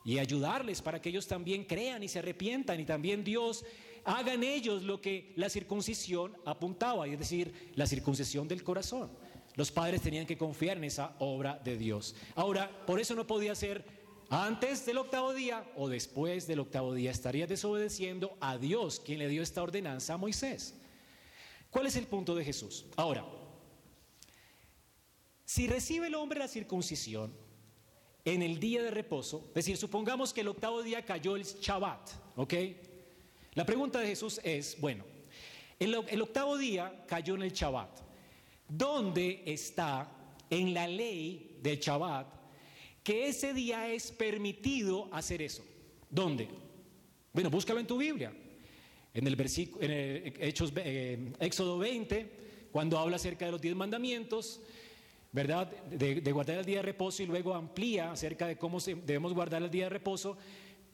Y ayudarles para que ellos también crean y se arrepientan y también Dios hagan ellos lo que la circuncisión apuntaba, es decir, la circuncisión del corazón. Los padres tenían que confiar en esa obra de Dios. Ahora, por eso no podía ser antes del octavo día o después del octavo día. Estaría desobedeciendo a Dios, quien le dio esta ordenanza a Moisés. ¿Cuál es el punto de Jesús? Ahora, si recibe el hombre la circuncisión en el día de reposo, es decir, supongamos que el octavo día cayó el Shabbat, ¿ok? La pregunta de Jesús es, bueno, el, octavo día cayó en el Shabbat. ¿Dónde está en la ley del Shabbat que ese día es permitido hacer eso? ¿Dónde? Bueno, búscalo en tu Biblia. En el versículo, en Hechos, eh, Éxodo 20, cuando habla acerca de los diez mandamientos, ¿verdad? De, de, guardar el día de reposo y luego amplía acerca de cómo debemos guardar el día de reposo.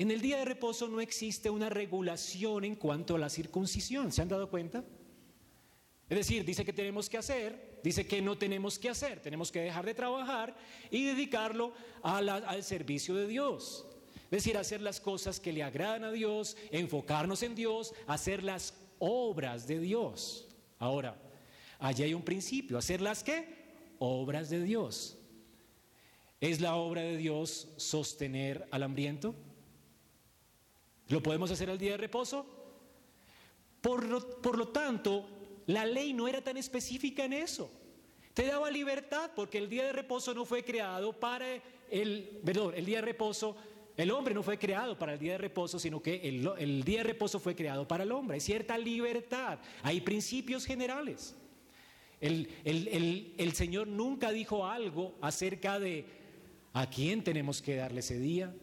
En el día de reposo no existe una regulación en cuanto a la circuncisión. ¿Se han dado cuenta? Es decir, dice que tenemos que hacer, dice que no tenemos que hacer, tenemos que dejar de trabajar y dedicarlo al servicio de Dios. Es decir, hacer las cosas que le agradan a Dios, enfocarnos en Dios, hacer las obras de Dios. Ahora, allí hay un principio, hacer las qué? Obras de Dios. ¿Es la obra de Dios sostener al hambriento? ¿Lo podemos hacer al día de reposo? Por lo, por lo tanto, la ley no era tan específica en eso. Te daba libertad porque el día de reposo no fue creado para el, perdón, el día de reposo, el hombre no fue creado para el día de reposo, sino que el, día de reposo fue creado para el hombre. Hay cierta libertad, hay principios generales. El, el Señor nunca dijo algo acerca de a quién tenemos que darle ese día,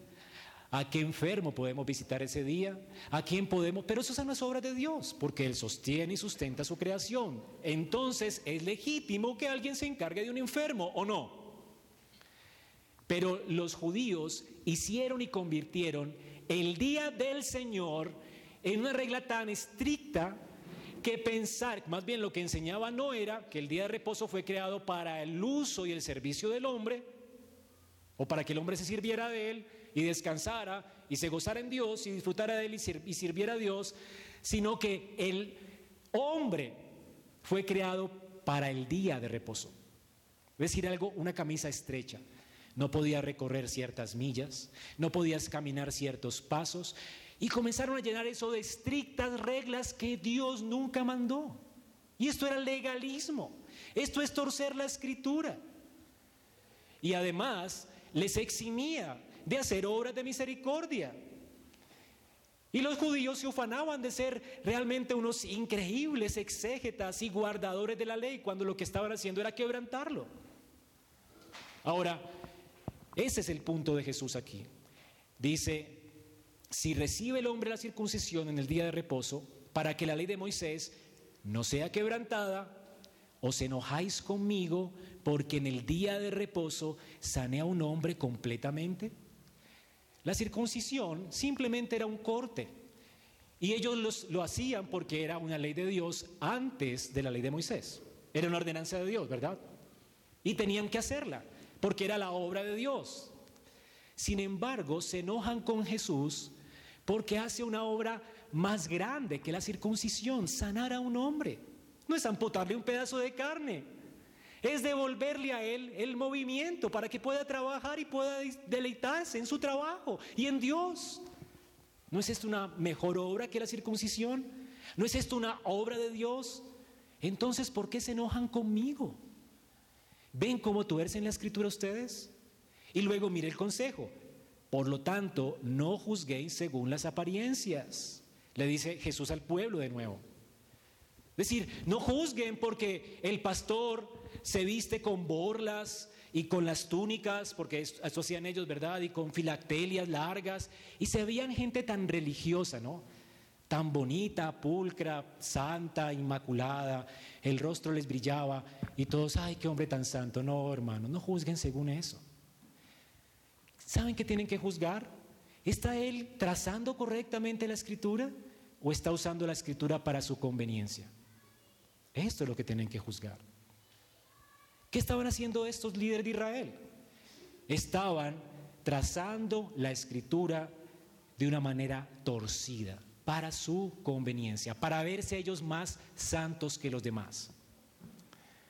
a qué enfermo podemos visitar ese día, a quién podemos, pero eso son las obras de Dios, porque Él sostiene y sustenta su creación. Entonces es legítimo que alguien se encargue de un enfermo o no. Pero los judíos hicieron y convirtieron el día del Señor en una regla tan estricta que pensar, más bien lo que enseñaba no era que el día de reposo fue creado para el uso y el servicio del hombre, o para que el hombre se sirviera de él, y descansara y se gozara en Dios y disfrutara de él y sirviera a Dios, sino que el hombre fue creado para el día de reposo. Es decir, algo, una camisa estrecha. No podía recorrer ciertas millas, no podías caminar ciertos pasos y comenzaron a llenar eso de estrictas reglas que Dios nunca mandó. Y esto era legalismo. Esto es torcer la escritura. Y además les eximía de hacer obras de misericordia. Y los judíos se ufanaban de ser realmente unos increíbles exégetas y guardadores de la ley cuando lo que estaban haciendo era quebrantarlo. Ahora, ese es el punto de Jesús aquí. Dice, si recibe el hombre la circuncisión en el día de reposo, para que la ley de Moisés no sea quebrantada, os enojáis conmigo porque en el día de reposo sane a un hombre completamente. La circuncisión simplemente era un corte. Y ellos lo hacían porque era una ley de Dios antes de la ley de Moisés. Era una ordenanza de Dios, ¿verdad? Y tenían que hacerla porque era la obra de Dios. Sin embargo, se enojan con Jesús porque hace una obra más grande que la circuncisión, sanar a un hombre. No es amputarle un pedazo de carne, es devolverle a Él el movimiento para que pueda trabajar y pueda deleitarse en su trabajo y en Dios. ¿No es esto una mejor obra que la circuncisión? ¿No es esto una obra de Dios? Entonces, ¿por qué se enojan conmigo? ¿Ven cómo tuercen la escritura ustedes? Y luego mire el consejo. Por lo tanto, no juzguéis según las apariencias. Le dice Jesús al pueblo de nuevo. Es decir, no juzguen porque el pastor se viste con borlas y con las túnicas, porque eso hacían ellos, ¿verdad? Y con filactelias largas. Y se veían gente tan religiosa, ¿no? tan bonita, pulcra, santa, inmaculada, el rostro les brillaba y todos, ay, qué hombre tan santo. No, hermano, no juzguen según eso. ¿Saben qué tienen que juzgar? ¿Está él trazando correctamente la escritura o está usando la escritura para su conveniencia? Esto es lo que tienen que juzgar. ¿Qué estaban haciendo estos líderes de Israel? Estaban trazando la escritura de una manera torcida para su conveniencia, para verse ellos más santos que los demás.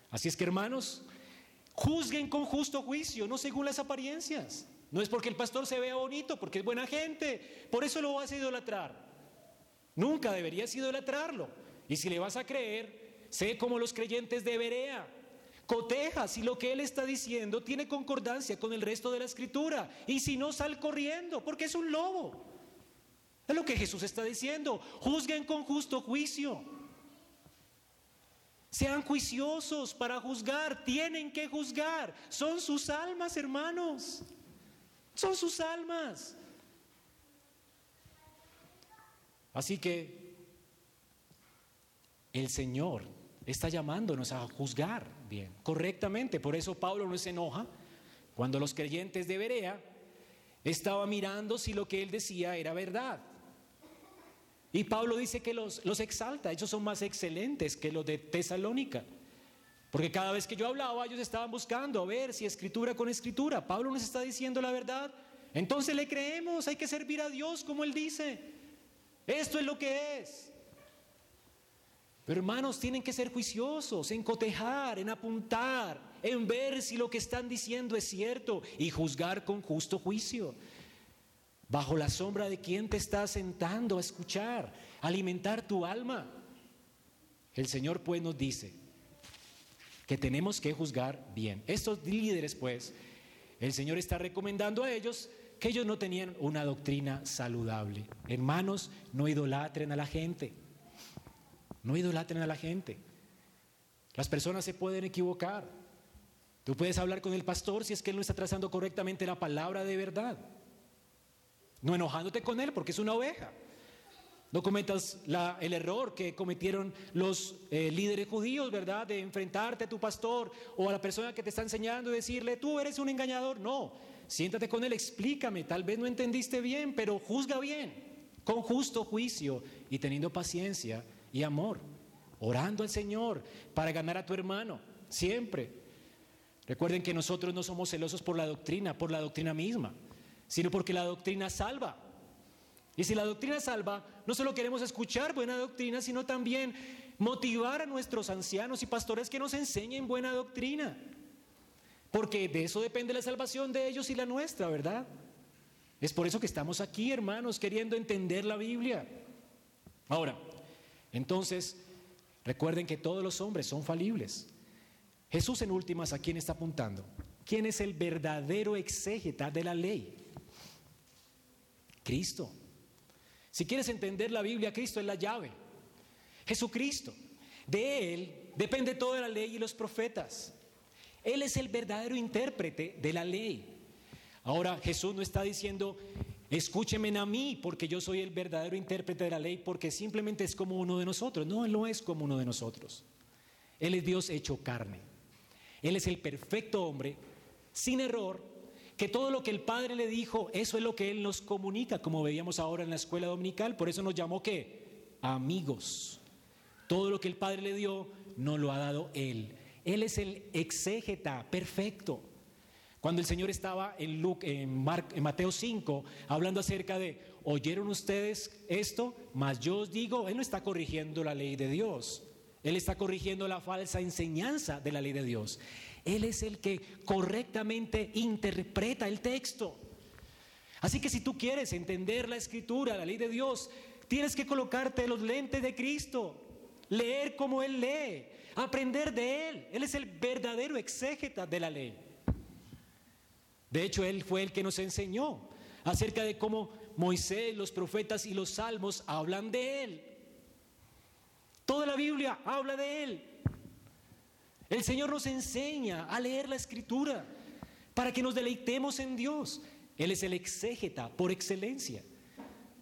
Así es que hermanos, juzguen con justo juicio, no según las apariencias. No es porque el pastor se vea bonito, porque es buena gente, por eso lo vas a idolatrar. Nunca deberías idolatrarlo. Y si le vas a creer, sé como los creyentes de Berea. Coteja si lo que él está diciendo tiene concordancia con el resto de la escritura. Y si no, sal corriendo, porque es un lobo. Es lo que Jesús está diciendo. Juzguen con justo juicio. Sean juiciosos para juzgar. Tienen que juzgar. Son sus almas, hermanos. Son sus almas. Así que el Señor está llamándonos a juzgar bien, correctamente. Por eso Pablo no se enoja cuando los creyentes de Berea estaban mirando si lo que él decía era verdad. Y Pablo dice que los, los exalta, ellos son más excelentes que los de Tesalónica. Porque cada vez que yo hablaba, ellos estaban buscando a ver si escritura con escritura. Pablo nos está diciendo la verdad. Entonces le creemos, hay que servir a Dios como Él dice. Esto es lo que es. Pero hermanos, tienen que ser juiciosos en cotejar, en apuntar, en ver si lo que están diciendo es cierto y juzgar con justo juicio. ¿Bajo la sombra de quién te estás sentando a escuchar, alimentar tu alma? El Señor pues nos dice que tenemos que juzgar bien. Estos líderes pues, el Señor está recomendando a ellos que ellos no tenían una doctrina saludable. Hermanos, no idolatren a la gente. No idolatren a la gente. Las personas se pueden equivocar. Tú puedes hablar con el pastor si es que él no está trazando correctamente la palabra de verdad. No enojándote con él porque es una oveja. No cometas el error que cometieron los eh, líderes judíos, ¿verdad? De enfrentarte a tu pastor o a la persona que te está enseñando y decirle, tú eres un engañador. No, siéntate con él, explícame, tal vez no entendiste bien, pero juzga bien, con justo juicio y teniendo paciencia y amor, orando al Señor para ganar a tu hermano, siempre. Recuerden que nosotros no somos celosos por la doctrina, por la doctrina misma sino porque la doctrina salva. Y si la doctrina salva, no solo queremos escuchar buena doctrina, sino también motivar a nuestros ancianos y pastores que nos enseñen buena doctrina. Porque de eso depende la salvación de ellos y la nuestra, ¿verdad? Es por eso que estamos aquí, hermanos, queriendo entender la Biblia. Ahora, entonces, recuerden que todos los hombres son falibles. Jesús en últimas, ¿a quién está apuntando? ¿Quién es el verdadero exégeta de la ley? Cristo. Si quieres entender la Biblia, Cristo es la llave. Jesucristo. De Él depende toda la ley y los profetas. Él es el verdadero intérprete de la ley. Ahora Jesús no está diciendo, escúcheme a mí porque yo soy el verdadero intérprete de la ley porque simplemente es como uno de nosotros. No, Él no es como uno de nosotros. Él es Dios hecho carne. Él es el perfecto hombre, sin error, que todo lo que el Padre le dijo, eso es lo que Él nos comunica, como veíamos ahora en la escuela dominical, por eso nos llamó ¿qué? Amigos. Todo lo que el Padre le dio, no lo ha dado Él. Él es el exégeta perfecto. Cuando el Señor estaba en, en, en Mateo 5 hablando acerca de, ¿oyeron ustedes esto? Mas yo os digo, Él no está corrigiendo la ley de Dios. Él está corrigiendo la falsa enseñanza de la ley de Dios. Él es el que correctamente interpreta el texto. Así que si tú quieres entender la escritura, la ley de Dios, tienes que colocarte los lentes de Cristo, leer como Él lee, aprender de Él. Él es el verdadero exégeta de la ley. De hecho, Él fue el que nos enseñó acerca de cómo Moisés, los profetas y los salmos hablan de Él. Toda la Biblia habla de Él. El Señor nos enseña a leer la escritura para que nos deleitemos en Dios. Él es el exégeta por excelencia.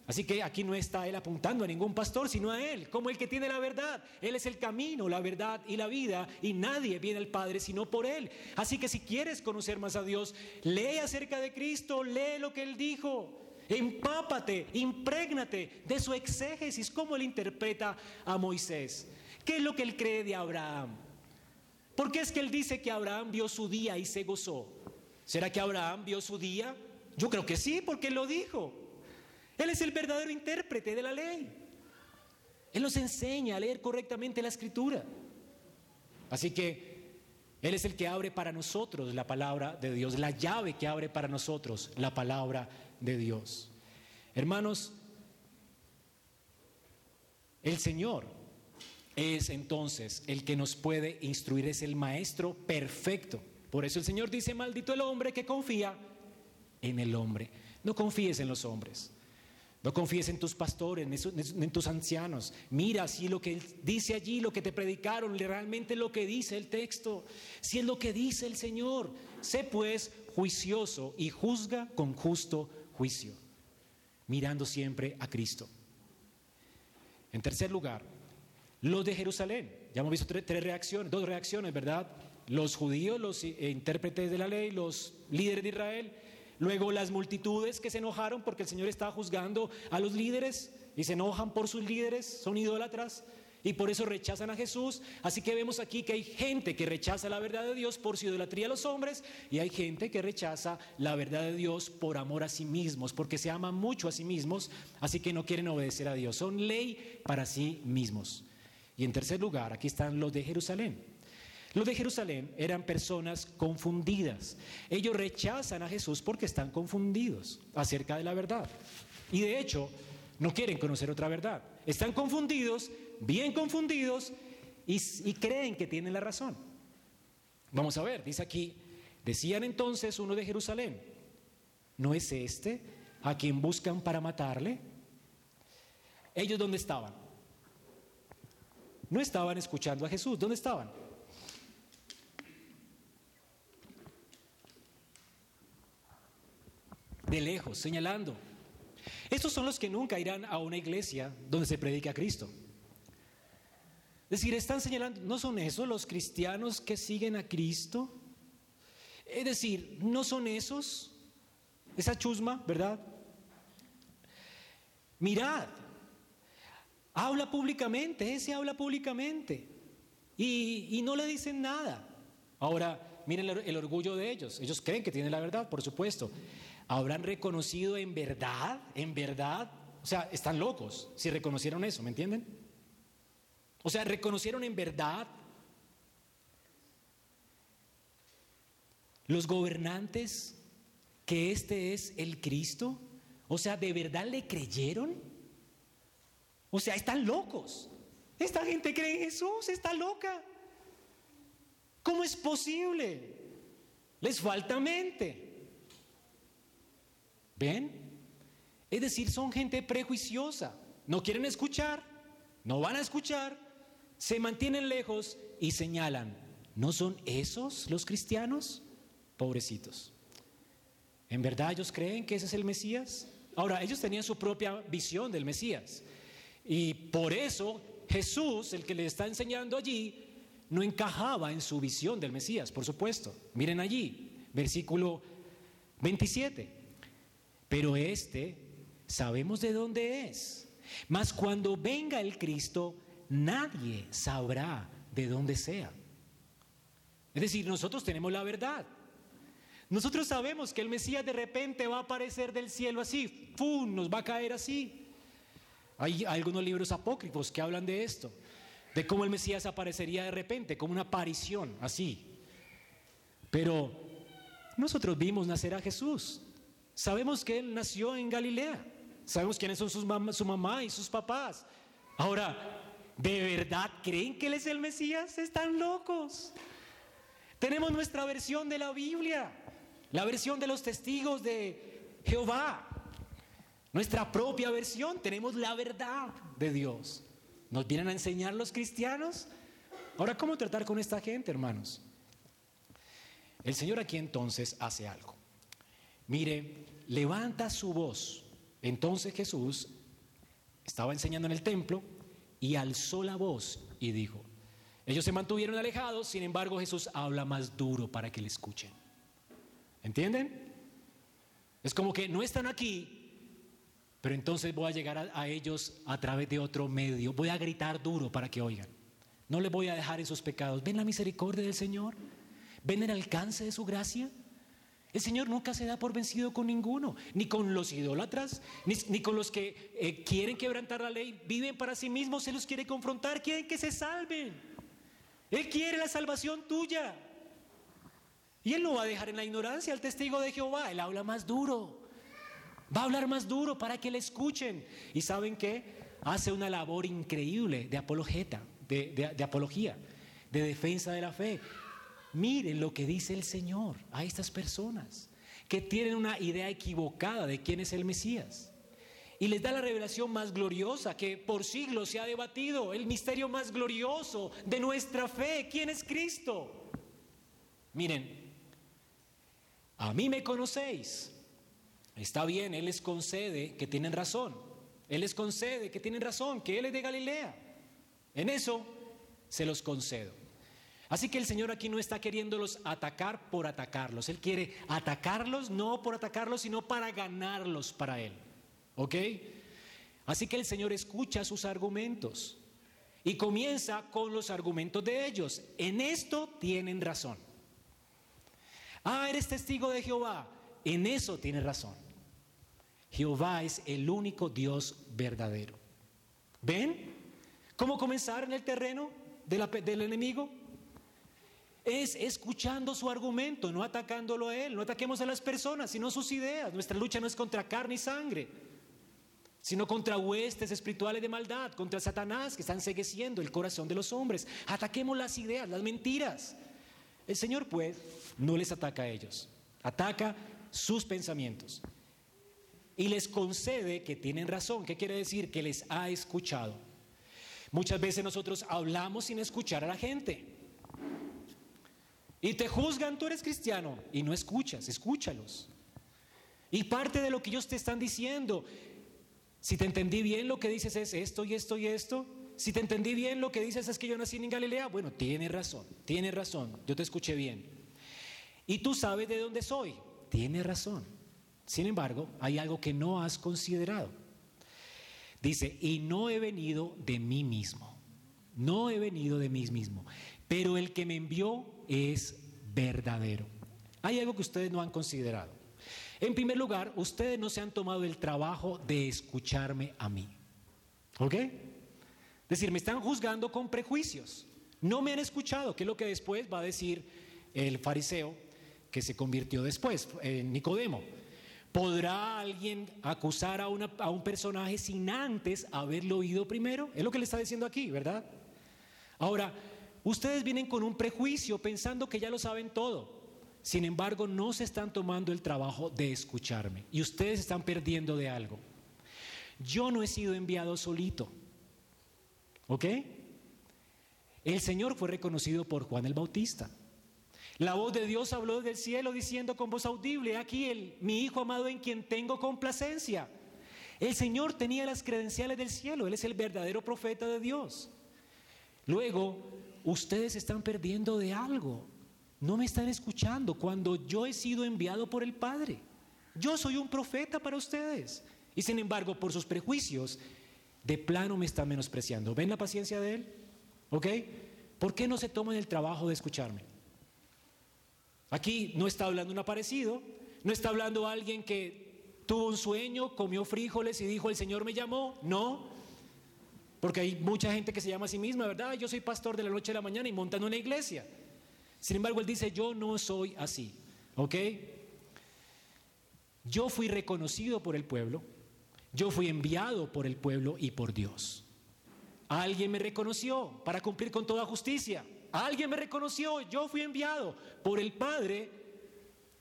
Así que aquí no está él apuntando a ningún pastor, sino a él, como el que tiene la verdad. Él es el camino, la verdad y la vida, y nadie viene al Padre sino por él. Así que si quieres conocer más a Dios, lee acerca de Cristo, lee lo que él dijo. Empápate, imprégnate de su exégesis, cómo él interpreta a Moisés. ¿Qué es lo que él cree de Abraham? ¿Por qué es que él dice que Abraham vio su día y se gozó? ¿Será que Abraham vio su día? Yo creo que sí, porque él lo dijo. Él es el verdadero intérprete de la ley. Él nos enseña a leer correctamente la escritura. Así que Él es el que abre para nosotros la palabra de Dios, la llave que abre para nosotros la palabra de Dios. Hermanos, el Señor es entonces el que nos puede instruir, es el Maestro perfecto. Por eso el Señor dice, maldito el hombre que confía en el hombre. No confíes en los hombres. No confíes en tus pastores, en tus ancianos. Mira si lo que dice allí, lo que te predicaron, realmente lo que dice el texto. Si es lo que dice el Señor. Sé pues juicioso y juzga con justo juicio, mirando siempre a Cristo. En tercer lugar, los de Jerusalén. Ya hemos visto tres, reacciones, dos reacciones, ¿verdad? Los judíos, los eh, intérpretes de la ley, los líderes de Israel Luego las multitudes que se enojaron porque el Señor estaba juzgando a los líderes y se enojan por sus líderes, son idólatras y por eso rechazan a Jesús. Así que vemos aquí que hay gente que rechaza la verdad de Dios por su idolatría a los hombres y hay gente que rechaza la verdad de Dios por amor a sí mismos, porque se aman mucho a sí mismos, así que no quieren obedecer a Dios. Son ley para sí mismos. Y en tercer lugar, aquí están los de Jerusalén. Los de Jerusalén eran personas confundidas. Ellos rechazan a Jesús porque están confundidos acerca de la verdad. Y de hecho, no quieren conocer otra verdad. Están confundidos, bien confundidos, y, creen que tienen la razón. Vamos a ver, dice aquí, decían entonces uno de Jerusalén, ¿no es este a quien buscan para matarle? ¿Ellos dónde estaban? No estaban escuchando a Jesús, ¿dónde estaban? De lejos, señalando. Estos son los que nunca irán a una iglesia donde se predique a Cristo. Es decir, están señalando, ¿no son esos los cristianos que siguen a Cristo? Es decir, ¿no son esos? Esa chusma, ¿verdad? Mirad, habla públicamente, ese habla públicamente y, y no le dicen nada. Ahora, miren el orgullo de ellos. Ellos creen que tienen la verdad, por supuesto habrán reconocido en verdad, en verdad, o sea, están locos si reconocieron eso, ¿me entienden? O sea, reconocieron en verdad los gobernantes que este es el Cristo. O sea, ¿de verdad le creyeron? O sea, están locos. Esta gente cree en Jesús, está loca. ¿Cómo es posible? Les falta mente. ¿Ven? Es decir, son gente prejuiciosa. No quieren escuchar, no van a escuchar, se mantienen lejos y señalan. ¿No son esos los cristianos? Pobrecitos. ¿En verdad ellos creen que ese es el Mesías? Ahora, ellos tenían su propia visión del Mesías. Y por eso Jesús, el que le está enseñando allí, no encajaba en su visión del Mesías, por supuesto. Miren allí, versículo 27. Pero este sabemos de dónde es. Mas cuando venga el Cristo, nadie sabrá de dónde sea. Es decir, nosotros tenemos la verdad. Nosotros sabemos que el Mesías de repente va a aparecer del cielo así, ¡pum! nos va a caer así. Hay algunos libros apócrifos que hablan de esto, de cómo el Mesías aparecería de repente, como una aparición, así. Pero nosotros vimos nacer a Jesús. Sabemos que él nació en Galilea. Sabemos quiénes son sus su mamá y sus papás. Ahora, ¿de verdad creen que él es el Mesías? Están locos. Tenemos nuestra versión de la Biblia, la versión de los testigos de Jehová. Nuestra propia versión, tenemos la verdad de Dios. ¿Nos vienen a enseñar los cristianos? Ahora, ¿cómo tratar con esta gente, hermanos? El Señor aquí entonces hace algo. Mire, levanta su voz Entonces Jesús estaba enseñando en el templo y alzó la voz y dijo, ellos se mantuvieron alejados, sin embargo Jesús habla más duro para que le escuchen. ¿Entienden? Es como que no están aquí, pero entonces voy a llegar a, ellos a través de otro medio. Voy a gritar duro para que oigan. No les voy a dejar en sus pecados. ¿Ven la misericordia del Señor? ¿Ven el alcance de su gracia? El Señor nunca se da por vencido con ninguno, ni con los idólatras, ni, con los que eh, quieren quebrantar la ley, viven para sí mismos, se los quiere confrontar, quieren que se salven. Él quiere la salvación tuya. Y Él no va a dejar en la ignorancia al testigo de Jehová, Él habla más duro. Va a hablar más duro para que le escuchen. ¿Y saben qué? Hace una labor increíble de apologeta, de, apología, de defensa de la fe. Miren lo que dice el Señor a estas personas que tienen una idea equivocada de quién es el Mesías. Y les da la revelación más gloriosa que por siglos se ha debatido, el misterio más glorioso de nuestra fe. ¿Quién es Cristo? Miren, a mí me conocéis Está bien, Él les concede que tienen razón. Él les concede que tienen razón, que Él es de Galilea. En eso se los concedo. Así que el Señor aquí no está queriéndolos atacar por atacarlos. Él quiere atacarlos no por atacarlos, sino para ganarlos para Él. ¿Ok? Así que el Señor escucha sus argumentos y comienza con los argumentos de ellos. En esto tienen razón. Ah, eres testigo de Jehová. En eso tienes razón. Jehová es el único Dios verdadero. ¿Ven? ¿Cómo comenzar en el terreno del enemigo? Es escuchando su argumento, no atacándolo a él. No ataquemos a las personas, sino sus ideas. Nuestra lucha no es contra carne y sangre, sino contra huestes espirituales de maldad, contra Satanás que está ensegueciendo el corazón de los hombres. Ataquemos las ideas, las mentiras. El Señor, pues, no les ataca a ellos, ataca sus pensamientos y les concede que tienen razón. ¿Qué quiere decir? Que les ha escuchado. Muchas veces nosotros hablamos sin escuchar a la gente. Y te juzgan, tú eres cristiano, y no escuchas, escúchalos. Y parte de lo que ellos te están diciendo, si te entendí bien, lo que dices es esto y esto y esto. Si te entendí bien, lo que dices es que yo nací en Galilea. Bueno, tienes razón, tienes razón, yo te escuché bien. Y tú sabes de dónde soy, tienes razón. Sin embargo, hay algo que no has considerado. Dice, y no he venido de mí mismo. No he venido de mí mismo. Pero el que me envió es verdadero. Hay algo que ustedes no han considerado. En primer lugar, ustedes no se han tomado el trabajo de escucharme a mí. ¿Ok? Es decir, me están juzgando con prejuicios. No me han escuchado, que es lo que después va a decir el fariseo que se convirtió después, en Nicodemo. ¿Podrá alguien acusar a, a, un personaje sin antes haberlo oído primero? Es lo que le está diciendo aquí, ¿verdad? Ahora, ustedes vienen con un prejuicio pensando que ya lo saben todo. Sin embargo, no se están tomando el trabajo de escucharme y ustedes están perdiendo de algo. Yo no he sido enviado solito. ¿Ok? El Señor fue reconocido por Juan el Bautista. La voz de Dios habló del cielo diciendo con voz audible, aquí el, mi Hijo amado en quien tengo complacencia. El Señor tenía las credenciales del cielo, Él es el verdadero profeta de Dios. Luego, ustedes están perdiendo de algo. No me están escuchando cuando yo he sido enviado por el Padre. Yo soy un profeta para ustedes. Y sin embargo, por sus prejuicios, de plano me están menospreciando. ¿Ven la paciencia de Él? ¿Ok? ¿Por qué no se toman el trabajo de escucharme? Aquí no está hablando un aparecido, no está hablando alguien que tuvo un sueño, comió frijoles y dijo, el Señor me llamó. No, porque hay mucha gente que se llama a sí misma, ¿verdad? Yo soy pastor de la noche a la mañana y montan una iglesia. Sin embargo, él dice, yo no soy así, ¿ok? Yo fui reconocido por el pueblo, yo fui enviado por el pueblo y por Dios. Alguien me reconoció para cumplir con toda justicia. Alguien me reconoció, yo fui enviado por el Padre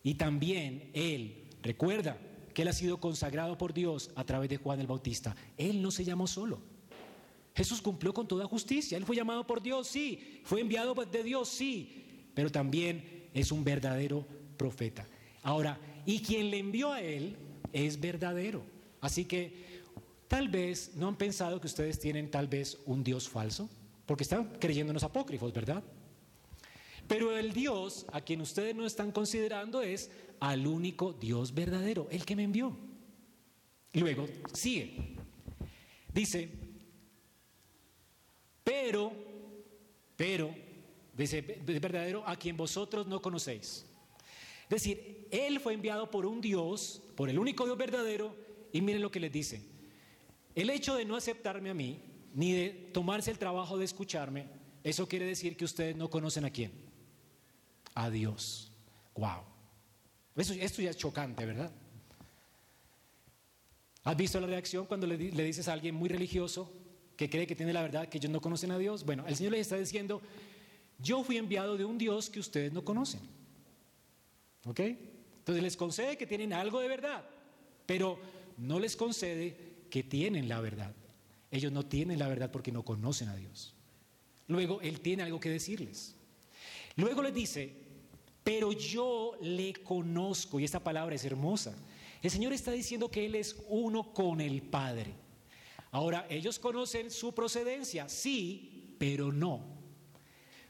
y también Él. Recuerda que Él ha sido consagrado por Dios a través de Juan el Bautista. Él no se llamó solo. Jesús cumplió con toda justicia. Él fue llamado por Dios, sí. Fue enviado de Dios, sí. Pero también es un verdadero profeta. Ahora, y quien le envió a Él es verdadero. Así que tal vez no han pensado que ustedes tienen tal vez un Dios falso, porque están los apócrifos, ¿verdad? Pero el Dios a quien ustedes no están considerando es al único Dios verdadero, el que me envió. Luego sigue. Dice, pero, pero, dice, verdadero a quien vosotros no conocéis. Es decir, Él fue enviado por un Dios, por el único Dios verdadero, y miren lo que les dice. El hecho de no aceptarme a mí, ni de tomarse el trabajo de escucharme, eso quiere decir que ustedes no conocen a quién. A Dios. Wow. esto ya es chocante, ¿verdad? ¿Has visto la reacción cuando le, le, dices a alguien muy religioso que cree que tiene la verdad, que ellos no conocen a Dios? Bueno, el Señor les está diciendo, yo fui enviado de un Dios que ustedes no conocen. ¿Ok? Entonces les concede que tienen algo de verdad, pero no les concede que tienen la verdad. Ellos no tienen la verdad porque no conocen a Dios. Luego Él tiene algo que decirles. Luego les dice, pero yo le conozco, y esta palabra es hermosa. El Señor está diciendo que Él es uno con el Padre. Ahora, ellos conocen su procedencia, sí, pero no,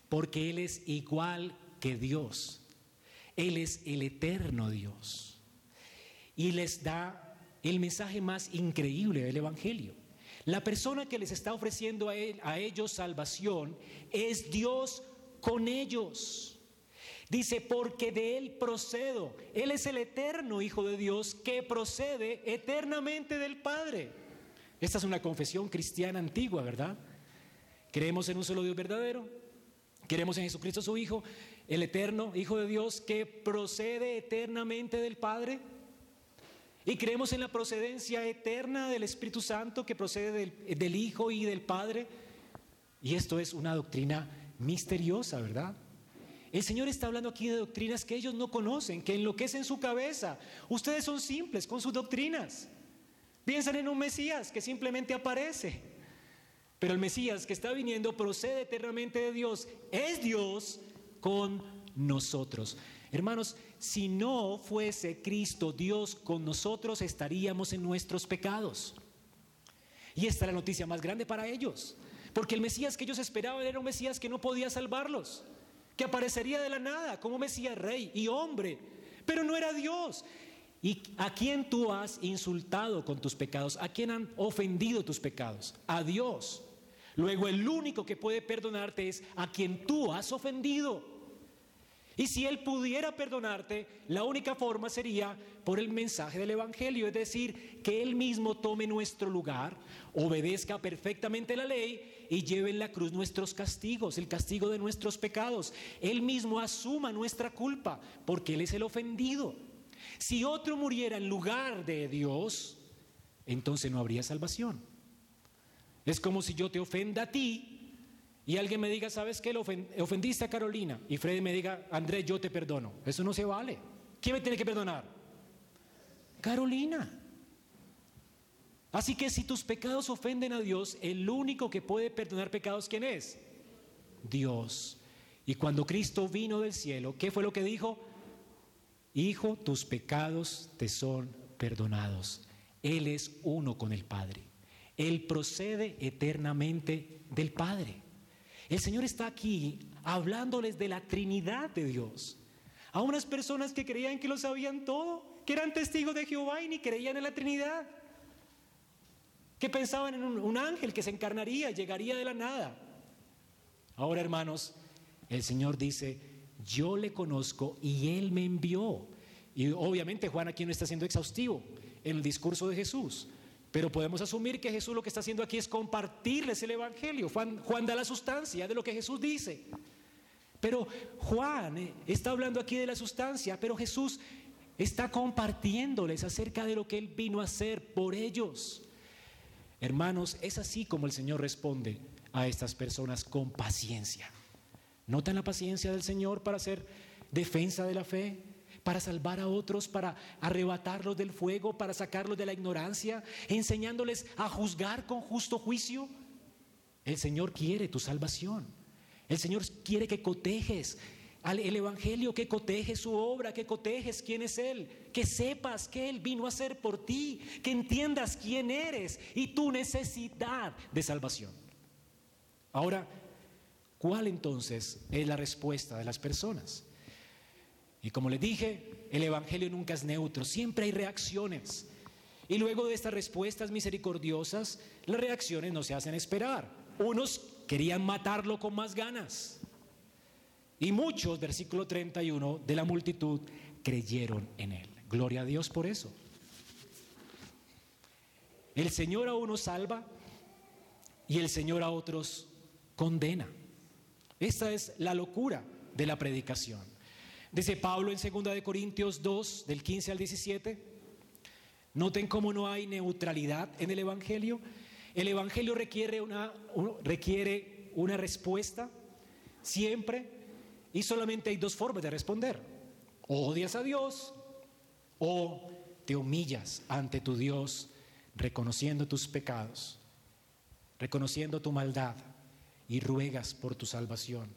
porque Él es igual que Dios. Él es el eterno Dios. Y les da el mensaje más increíble del Evangelio. La persona que les está ofreciendo a, ellos salvación es Dios con ellos. Dice, porque de Él procedo. Él es el eterno Hijo de Dios que procede eternamente del Padre. Esta es una confesión cristiana antigua, ¿verdad? Creemos en un solo Dios verdadero. Queremos en Jesucristo su Hijo, el eterno Hijo de Dios que procede eternamente del Padre. Y creemos en la procedencia eterna del Espíritu Santo que procede del, del Hijo y del Padre. Y esto es una doctrina misteriosa, ¿verdad? El Señor está hablando aquí de doctrinas que ellos no conocen, que enloquecen su cabeza. Ustedes son simples con sus doctrinas. Piensan en un Mesías que simplemente aparece. Pero el Mesías que está viniendo procede eternamente de Dios. Es Dios con nosotros. Hermanos, si no fuese Cristo Dios con nosotros, estaríamos en nuestros pecados. Y esta es la noticia más grande para ellos. Porque el Mesías que ellos esperaban era un Mesías que no podía salvarlos que aparecería de la nada como Mesías rey y hombre, pero no era Dios. ¿Y a quién tú has insultado con tus pecados? ¿A quién han ofendido tus pecados? A Dios. Luego el único que puede perdonarte es a quien tú has ofendido. Y si Él pudiera perdonarte, la única forma sería por el mensaje del Evangelio, es decir, que Él mismo tome nuestro lugar, obedezca perfectamente la ley y lleve en la cruz nuestros castigos, el castigo de nuestros pecados. Él mismo asuma nuestra culpa, porque Él es el ofendido. Si otro muriera en lugar de Dios, entonces no habría salvación. Es como si yo te ofenda a ti y alguien me diga, ¿sabes qué? Ofendiste a Carolina. Y Freddy me diga, Andrés, yo te perdono. Eso no se vale. ¿Quién me tiene que perdonar? Carolina. Así que si tus pecados ofenden a Dios, el único que puede perdonar pecados, ¿quién es? Dios. Y cuando Cristo vino del cielo, ¿qué fue lo que dijo? Hijo, tus pecados te son perdonados. Él es uno con el Padre. Él procede eternamente del Padre. El Señor está aquí hablándoles de la Trinidad de Dios. A unas personas que creían que lo sabían todo, que eran testigos de Jehová y ni creían en la Trinidad. Que pensaban en un, ángel que se encarnaría, llegaría de la nada. Ahora, hermanos, el Señor dice, yo le conozco y Él me envió. Y obviamente Juan aquí no está siendo exhaustivo en el discurso de Jesús. Pero podemos asumir que Jesús lo que está haciendo aquí es compartirles el Evangelio. Juan, da la sustancia de lo que Jesús dice. Pero Juan eh, está hablando aquí de la sustancia, pero Jesús está compartiéndoles acerca de lo que Él vino a hacer por ellos. Hermanos, es así como el Señor responde a estas personas con paciencia. ¿Notan la paciencia del Señor para hacer defensa de la fe? para salvar a otros, para arrebatarlos del fuego, para sacarlos de la ignorancia, enseñándoles a juzgar con justo juicio. El Señor quiere tu salvación. El Señor quiere que cotejes al el Evangelio, que coteje su obra, que cotejes quién es Él, que sepas que Él vino a ser por ti, que entiendas quién eres y tu necesidad de salvación. Ahora, ¿cuál entonces es la respuesta de las personas? Y como les dije, el Evangelio nunca es neutro, siempre hay reacciones. Y luego de estas respuestas misericordiosas, las reacciones no se hacen esperar. Unos querían matarlo con más ganas. Y muchos, versículo 31, de la multitud creyeron en él. Gloria a Dios por eso. El Señor a unos salva y el Señor a otros condena. Esta es la locura de la predicación. Dice Pablo en 2 de Corintios 2 del 15 al 17. Noten cómo no hay neutralidad en el evangelio. El evangelio requiere una requiere una respuesta siempre y solamente hay dos formas de responder. Odias a Dios o te humillas ante tu Dios reconociendo tus pecados, reconociendo tu maldad y ruegas por tu salvación.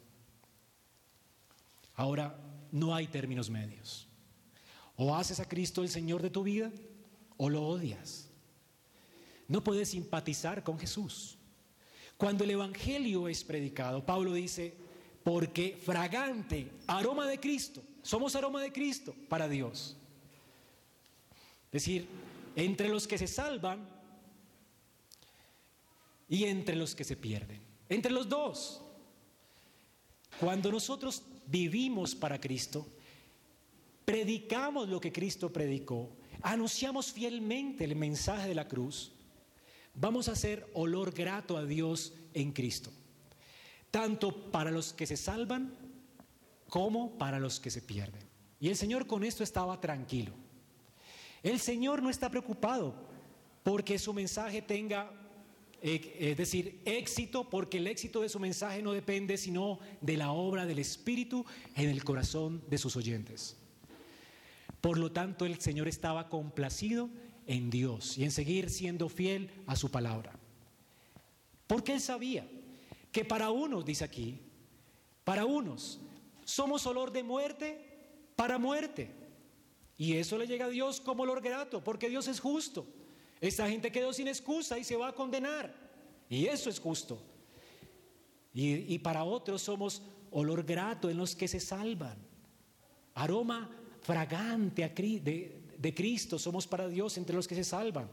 Ahora, no hay términos medios. O haces a Cristo el Señor de tu vida o lo odias. No puedes simpatizar con Jesús. Cuando el Evangelio es predicado, Pablo dice, porque fragante, aroma de Cristo, somos aroma de Cristo para Dios. Es decir, entre los que se salvan y entre los que se pierden, entre los dos. Cuando nosotros vivimos para Cristo, predicamos lo que Cristo predicó, anunciamos fielmente el mensaje de la cruz, vamos a hacer olor grato a Dios en Cristo, tanto para los que se salvan como para los que se pierden. Y el Señor con esto estaba tranquilo. El Señor no está preocupado porque su mensaje tenga, es decir, éxito, porque el éxito de su mensaje no depende sino de la obra del Espíritu en el corazón de sus oyentes. Por lo tanto, el Señor estaba complacido en Dios y en seguir siendo fiel a su palabra. Porque Él sabía que para unos, dice aquí, para unos somos olor de muerte para muerte. Y eso le llega a Dios como olor grato, porque Dios es justo. Esta gente quedó sin excusa y se va a condenar. Y eso es justo. Y, y para otros somos olor grato en los que se salvan. Aroma fragante de, de Cristo somos para Dios entre los que se salvan.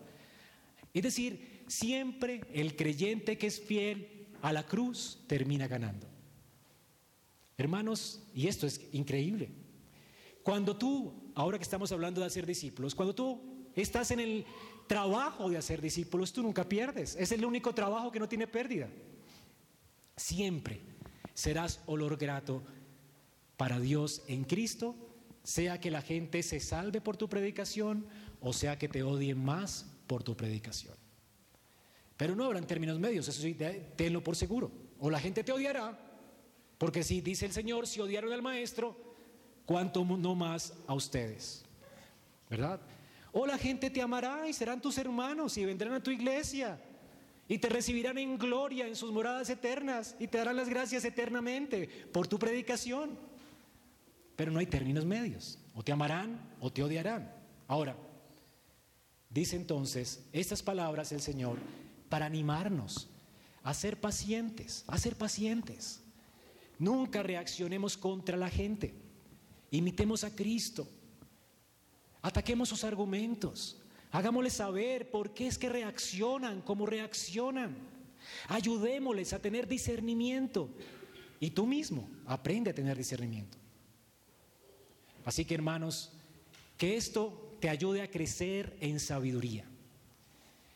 Es decir, siempre el creyente que es fiel a la cruz termina ganando. Hermanos, y esto es increíble. Cuando tú, ahora que estamos hablando de hacer discípulos, cuando tú estás en el trabajo de hacer discípulos, tú nunca pierdes. Es el único trabajo que no tiene pérdida. Siempre serás olor grato para Dios en Cristo sea que la gente se salve por tu predicación o sea que te odien más por tu predicación. Pero no habrán términos medios, eso sí, tenlo por seguro. O la gente te odiará, porque si dice el Señor, si odiaron al Maestro, ¿cuánto no más a ustedes? ¿Verdad? O la gente te amará y serán tus hermanos y vendrán a tu iglesia y te recibirán en gloria en sus moradas eternas y te darán las gracias eternamente por tu predicación. Pero no hay términos medios. O te amarán o te odiarán. Ahora, dice entonces estas palabras el Señor para animarnos a ser pacientes, a ser pacientes. Nunca reaccionemos contra la gente. Imitemos a Cristo. Ataquemos sus argumentos. Hagámosles saber por qué es que reaccionan como reaccionan. Ayudémosles a tener discernimiento. Y tú mismo aprende a tener discernimiento. Así que hermanos, que esto te ayude a crecer en sabiduría,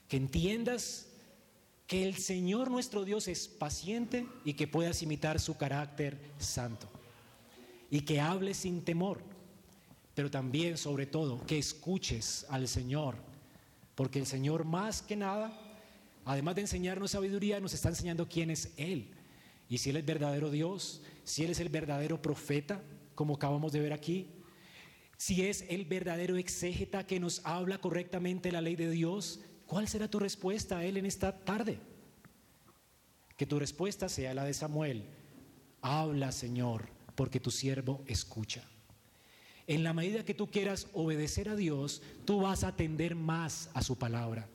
que entiendas que el Señor nuestro Dios es paciente y que puedas imitar su carácter santo, y que hables sin temor, pero también sobre todo que escuches al Señor, porque el Señor más que nada, además de enseñarnos sabiduría, nos está enseñando quién es Él. Y si Él es verdadero Dios, si Él es el verdadero profeta, como acabamos de ver aquí, si es el verdadero exégeta que nos habla correctamente la ley de Dios, ¿cuál será tu respuesta a Él en esta tarde? Que tu respuesta sea la de Samuel. Habla, Señor, porque tu siervo escucha. En la medida que tú quieras obedecer a Dios, tú vas a atender más a su palabra.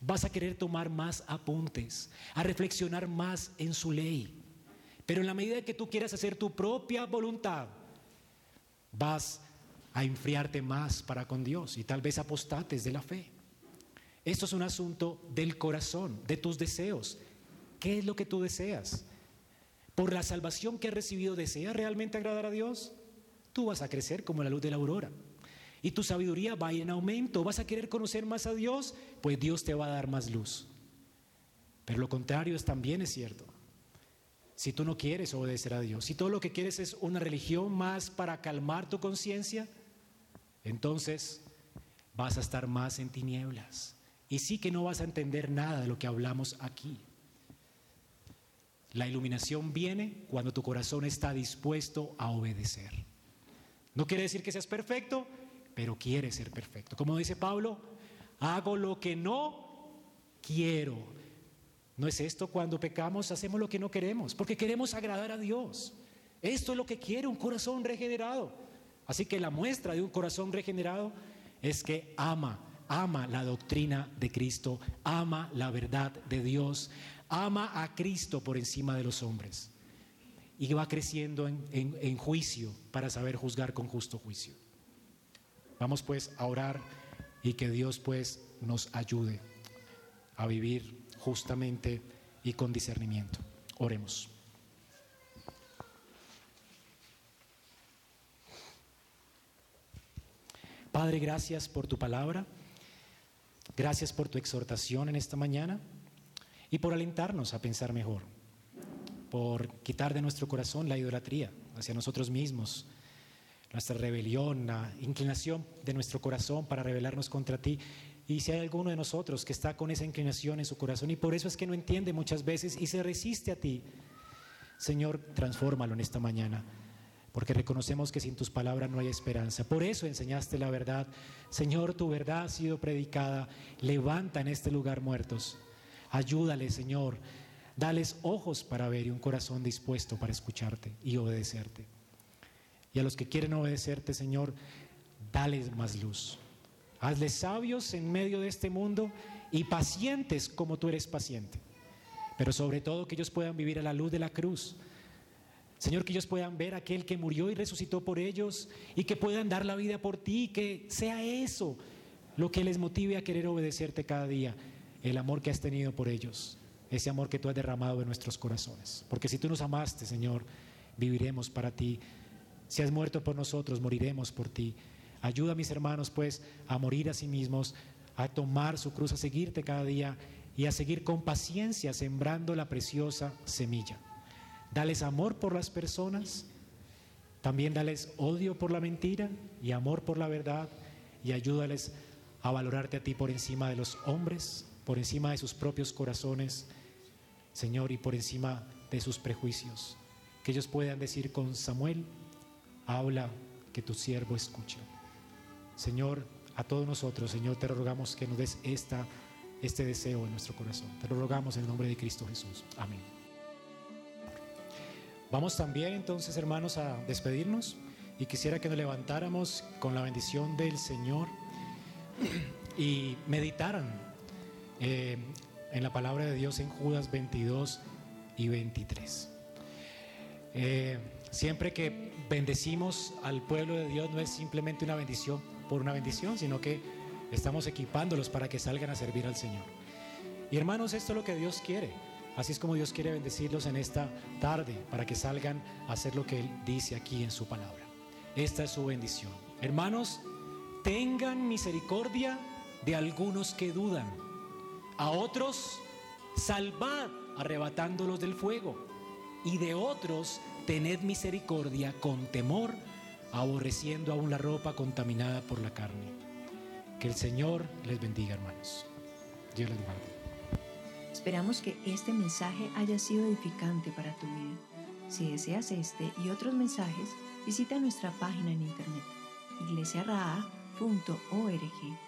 Vas a querer tomar más apuntes, a reflexionar más en su ley. Pero en la medida que tú quieras hacer tu propia voluntad, vas a enfriarte más para con Dios y tal vez apostates de la fe. Esto es un asunto del corazón, de tus deseos. ¿Qué es lo que tú deseas? Por la salvación que has recibido, ¿deseas realmente agradar a Dios? Tú vas a crecer como la luz de la aurora. Y tu sabiduría va en aumento. ¿Vas a querer conocer más a Dios? Pues Dios te va a dar más luz. Pero lo contrario es, también es cierto. Si tú no quieres obedecer a Dios, si todo lo que quieres es una religión más para calmar tu conciencia, entonces vas a estar más en tinieblas. Y sí que no vas a entender nada de lo que hablamos aquí. La iluminación viene cuando tu corazón está dispuesto a obedecer. No quiere decir que seas perfecto, pero quiere ser perfecto. Como dice Pablo, hago lo que no quiero. ¿No es esto cuando pecamos? Hacemos lo que no queremos, porque queremos agradar a Dios. Esto es lo que quiere un corazón regenerado. Así que la muestra de un corazón regenerado es que ama, ama la doctrina de Cristo, ama la verdad de Dios, ama a Cristo por encima de los hombres y va creciendo en, juicio para saber juzgar con justo juicio. Vamos pues a orar y que Dios pues nos ayude a vivir justamente y con discernimiento. Oremos. Padre, gracias por tu palabra. Gracias por tu exhortación en esta mañana y por alentarnos a pensar mejor, por quitar de nuestro corazón la idolatría hacia nosotros mismos nuestra rebelión, la inclinación de nuestro corazón para rebelarnos contra ti. Y si hay alguno de nosotros que está con esa inclinación en su corazón y por eso es que no entiende muchas veces y se resiste a ti, Señor, transfórmalo en esta mañana, porque reconocemos que sin tus palabras no hay esperanza. Por eso enseñaste la verdad. Señor, tu verdad ha sido predicada. Levanta en este lugar muertos. Ayúdale, Señor. Dales ojos para ver y un corazón dispuesto para escucharte y obedecerte. Y a los que quieren obedecerte, Señor, dales más luz. Hazles sabios en medio de este mundo y pacientes como tú eres paciente. Pero sobre todo que ellos puedan vivir a la luz de la cruz. Señor, que ellos puedan ver a aquel que murió y resucitó por ellos y que puedan dar la vida por ti, que sea eso lo que les motive a querer obedecerte cada día, el amor que has tenido por ellos, ese amor que tú has derramado en nuestros corazones. Porque si tú nos amaste, Señor, viviremos para ti si has muerto por nosotros, moriremos por ti. Ayuda a mis hermanos, pues, a morir a sí mismos, a tomar su cruz, a seguirte cada día y a seguir con paciencia sembrando la preciosa semilla. Dales amor por las personas, también dales odio por la mentira y amor por la verdad y ayúdales a valorarte a ti por encima de los hombres, por encima de sus propios corazones, Señor, y por encima de sus prejuicios. Que ellos puedan decir con Samuel, habla que tu siervo escucha. Señor, a todos nosotros, Señor, te rogamos que nos des esta, este deseo en nuestro corazón. Te lo rogamos en el nombre de Cristo Jesús. Amén. Vamos también entonces, hermanos, a despedirnos y quisiera que nos levantáramos con la bendición del Señor y meditaran eh, en la palabra de Dios en Judas 22 y 23. Eh, siempre que bendecimos al pueblo de Dios no es simplemente una bendición por una bendición, sino que estamos equipándolos para que salgan a servir al Señor. Y hermanos, esto es lo que Dios quiere. Así es como Dios quiere bendecirlos en esta tarde, para que salgan a hacer lo que Él dice aquí en su palabra. Esta es su bendición. Hermanos, tengan misericordia de algunos que dudan. A otros, salvad arrebatándolos del fuego. Y de otros, tened misericordia con temor, aborreciendo aún la ropa contaminada por la carne. Que el Señor les bendiga, hermanos. Dios les guarde. Esperamos que este mensaje haya sido edificante para tu vida. Si deseas este y otros mensajes, visita nuestra página en internet iglesiaraa.org.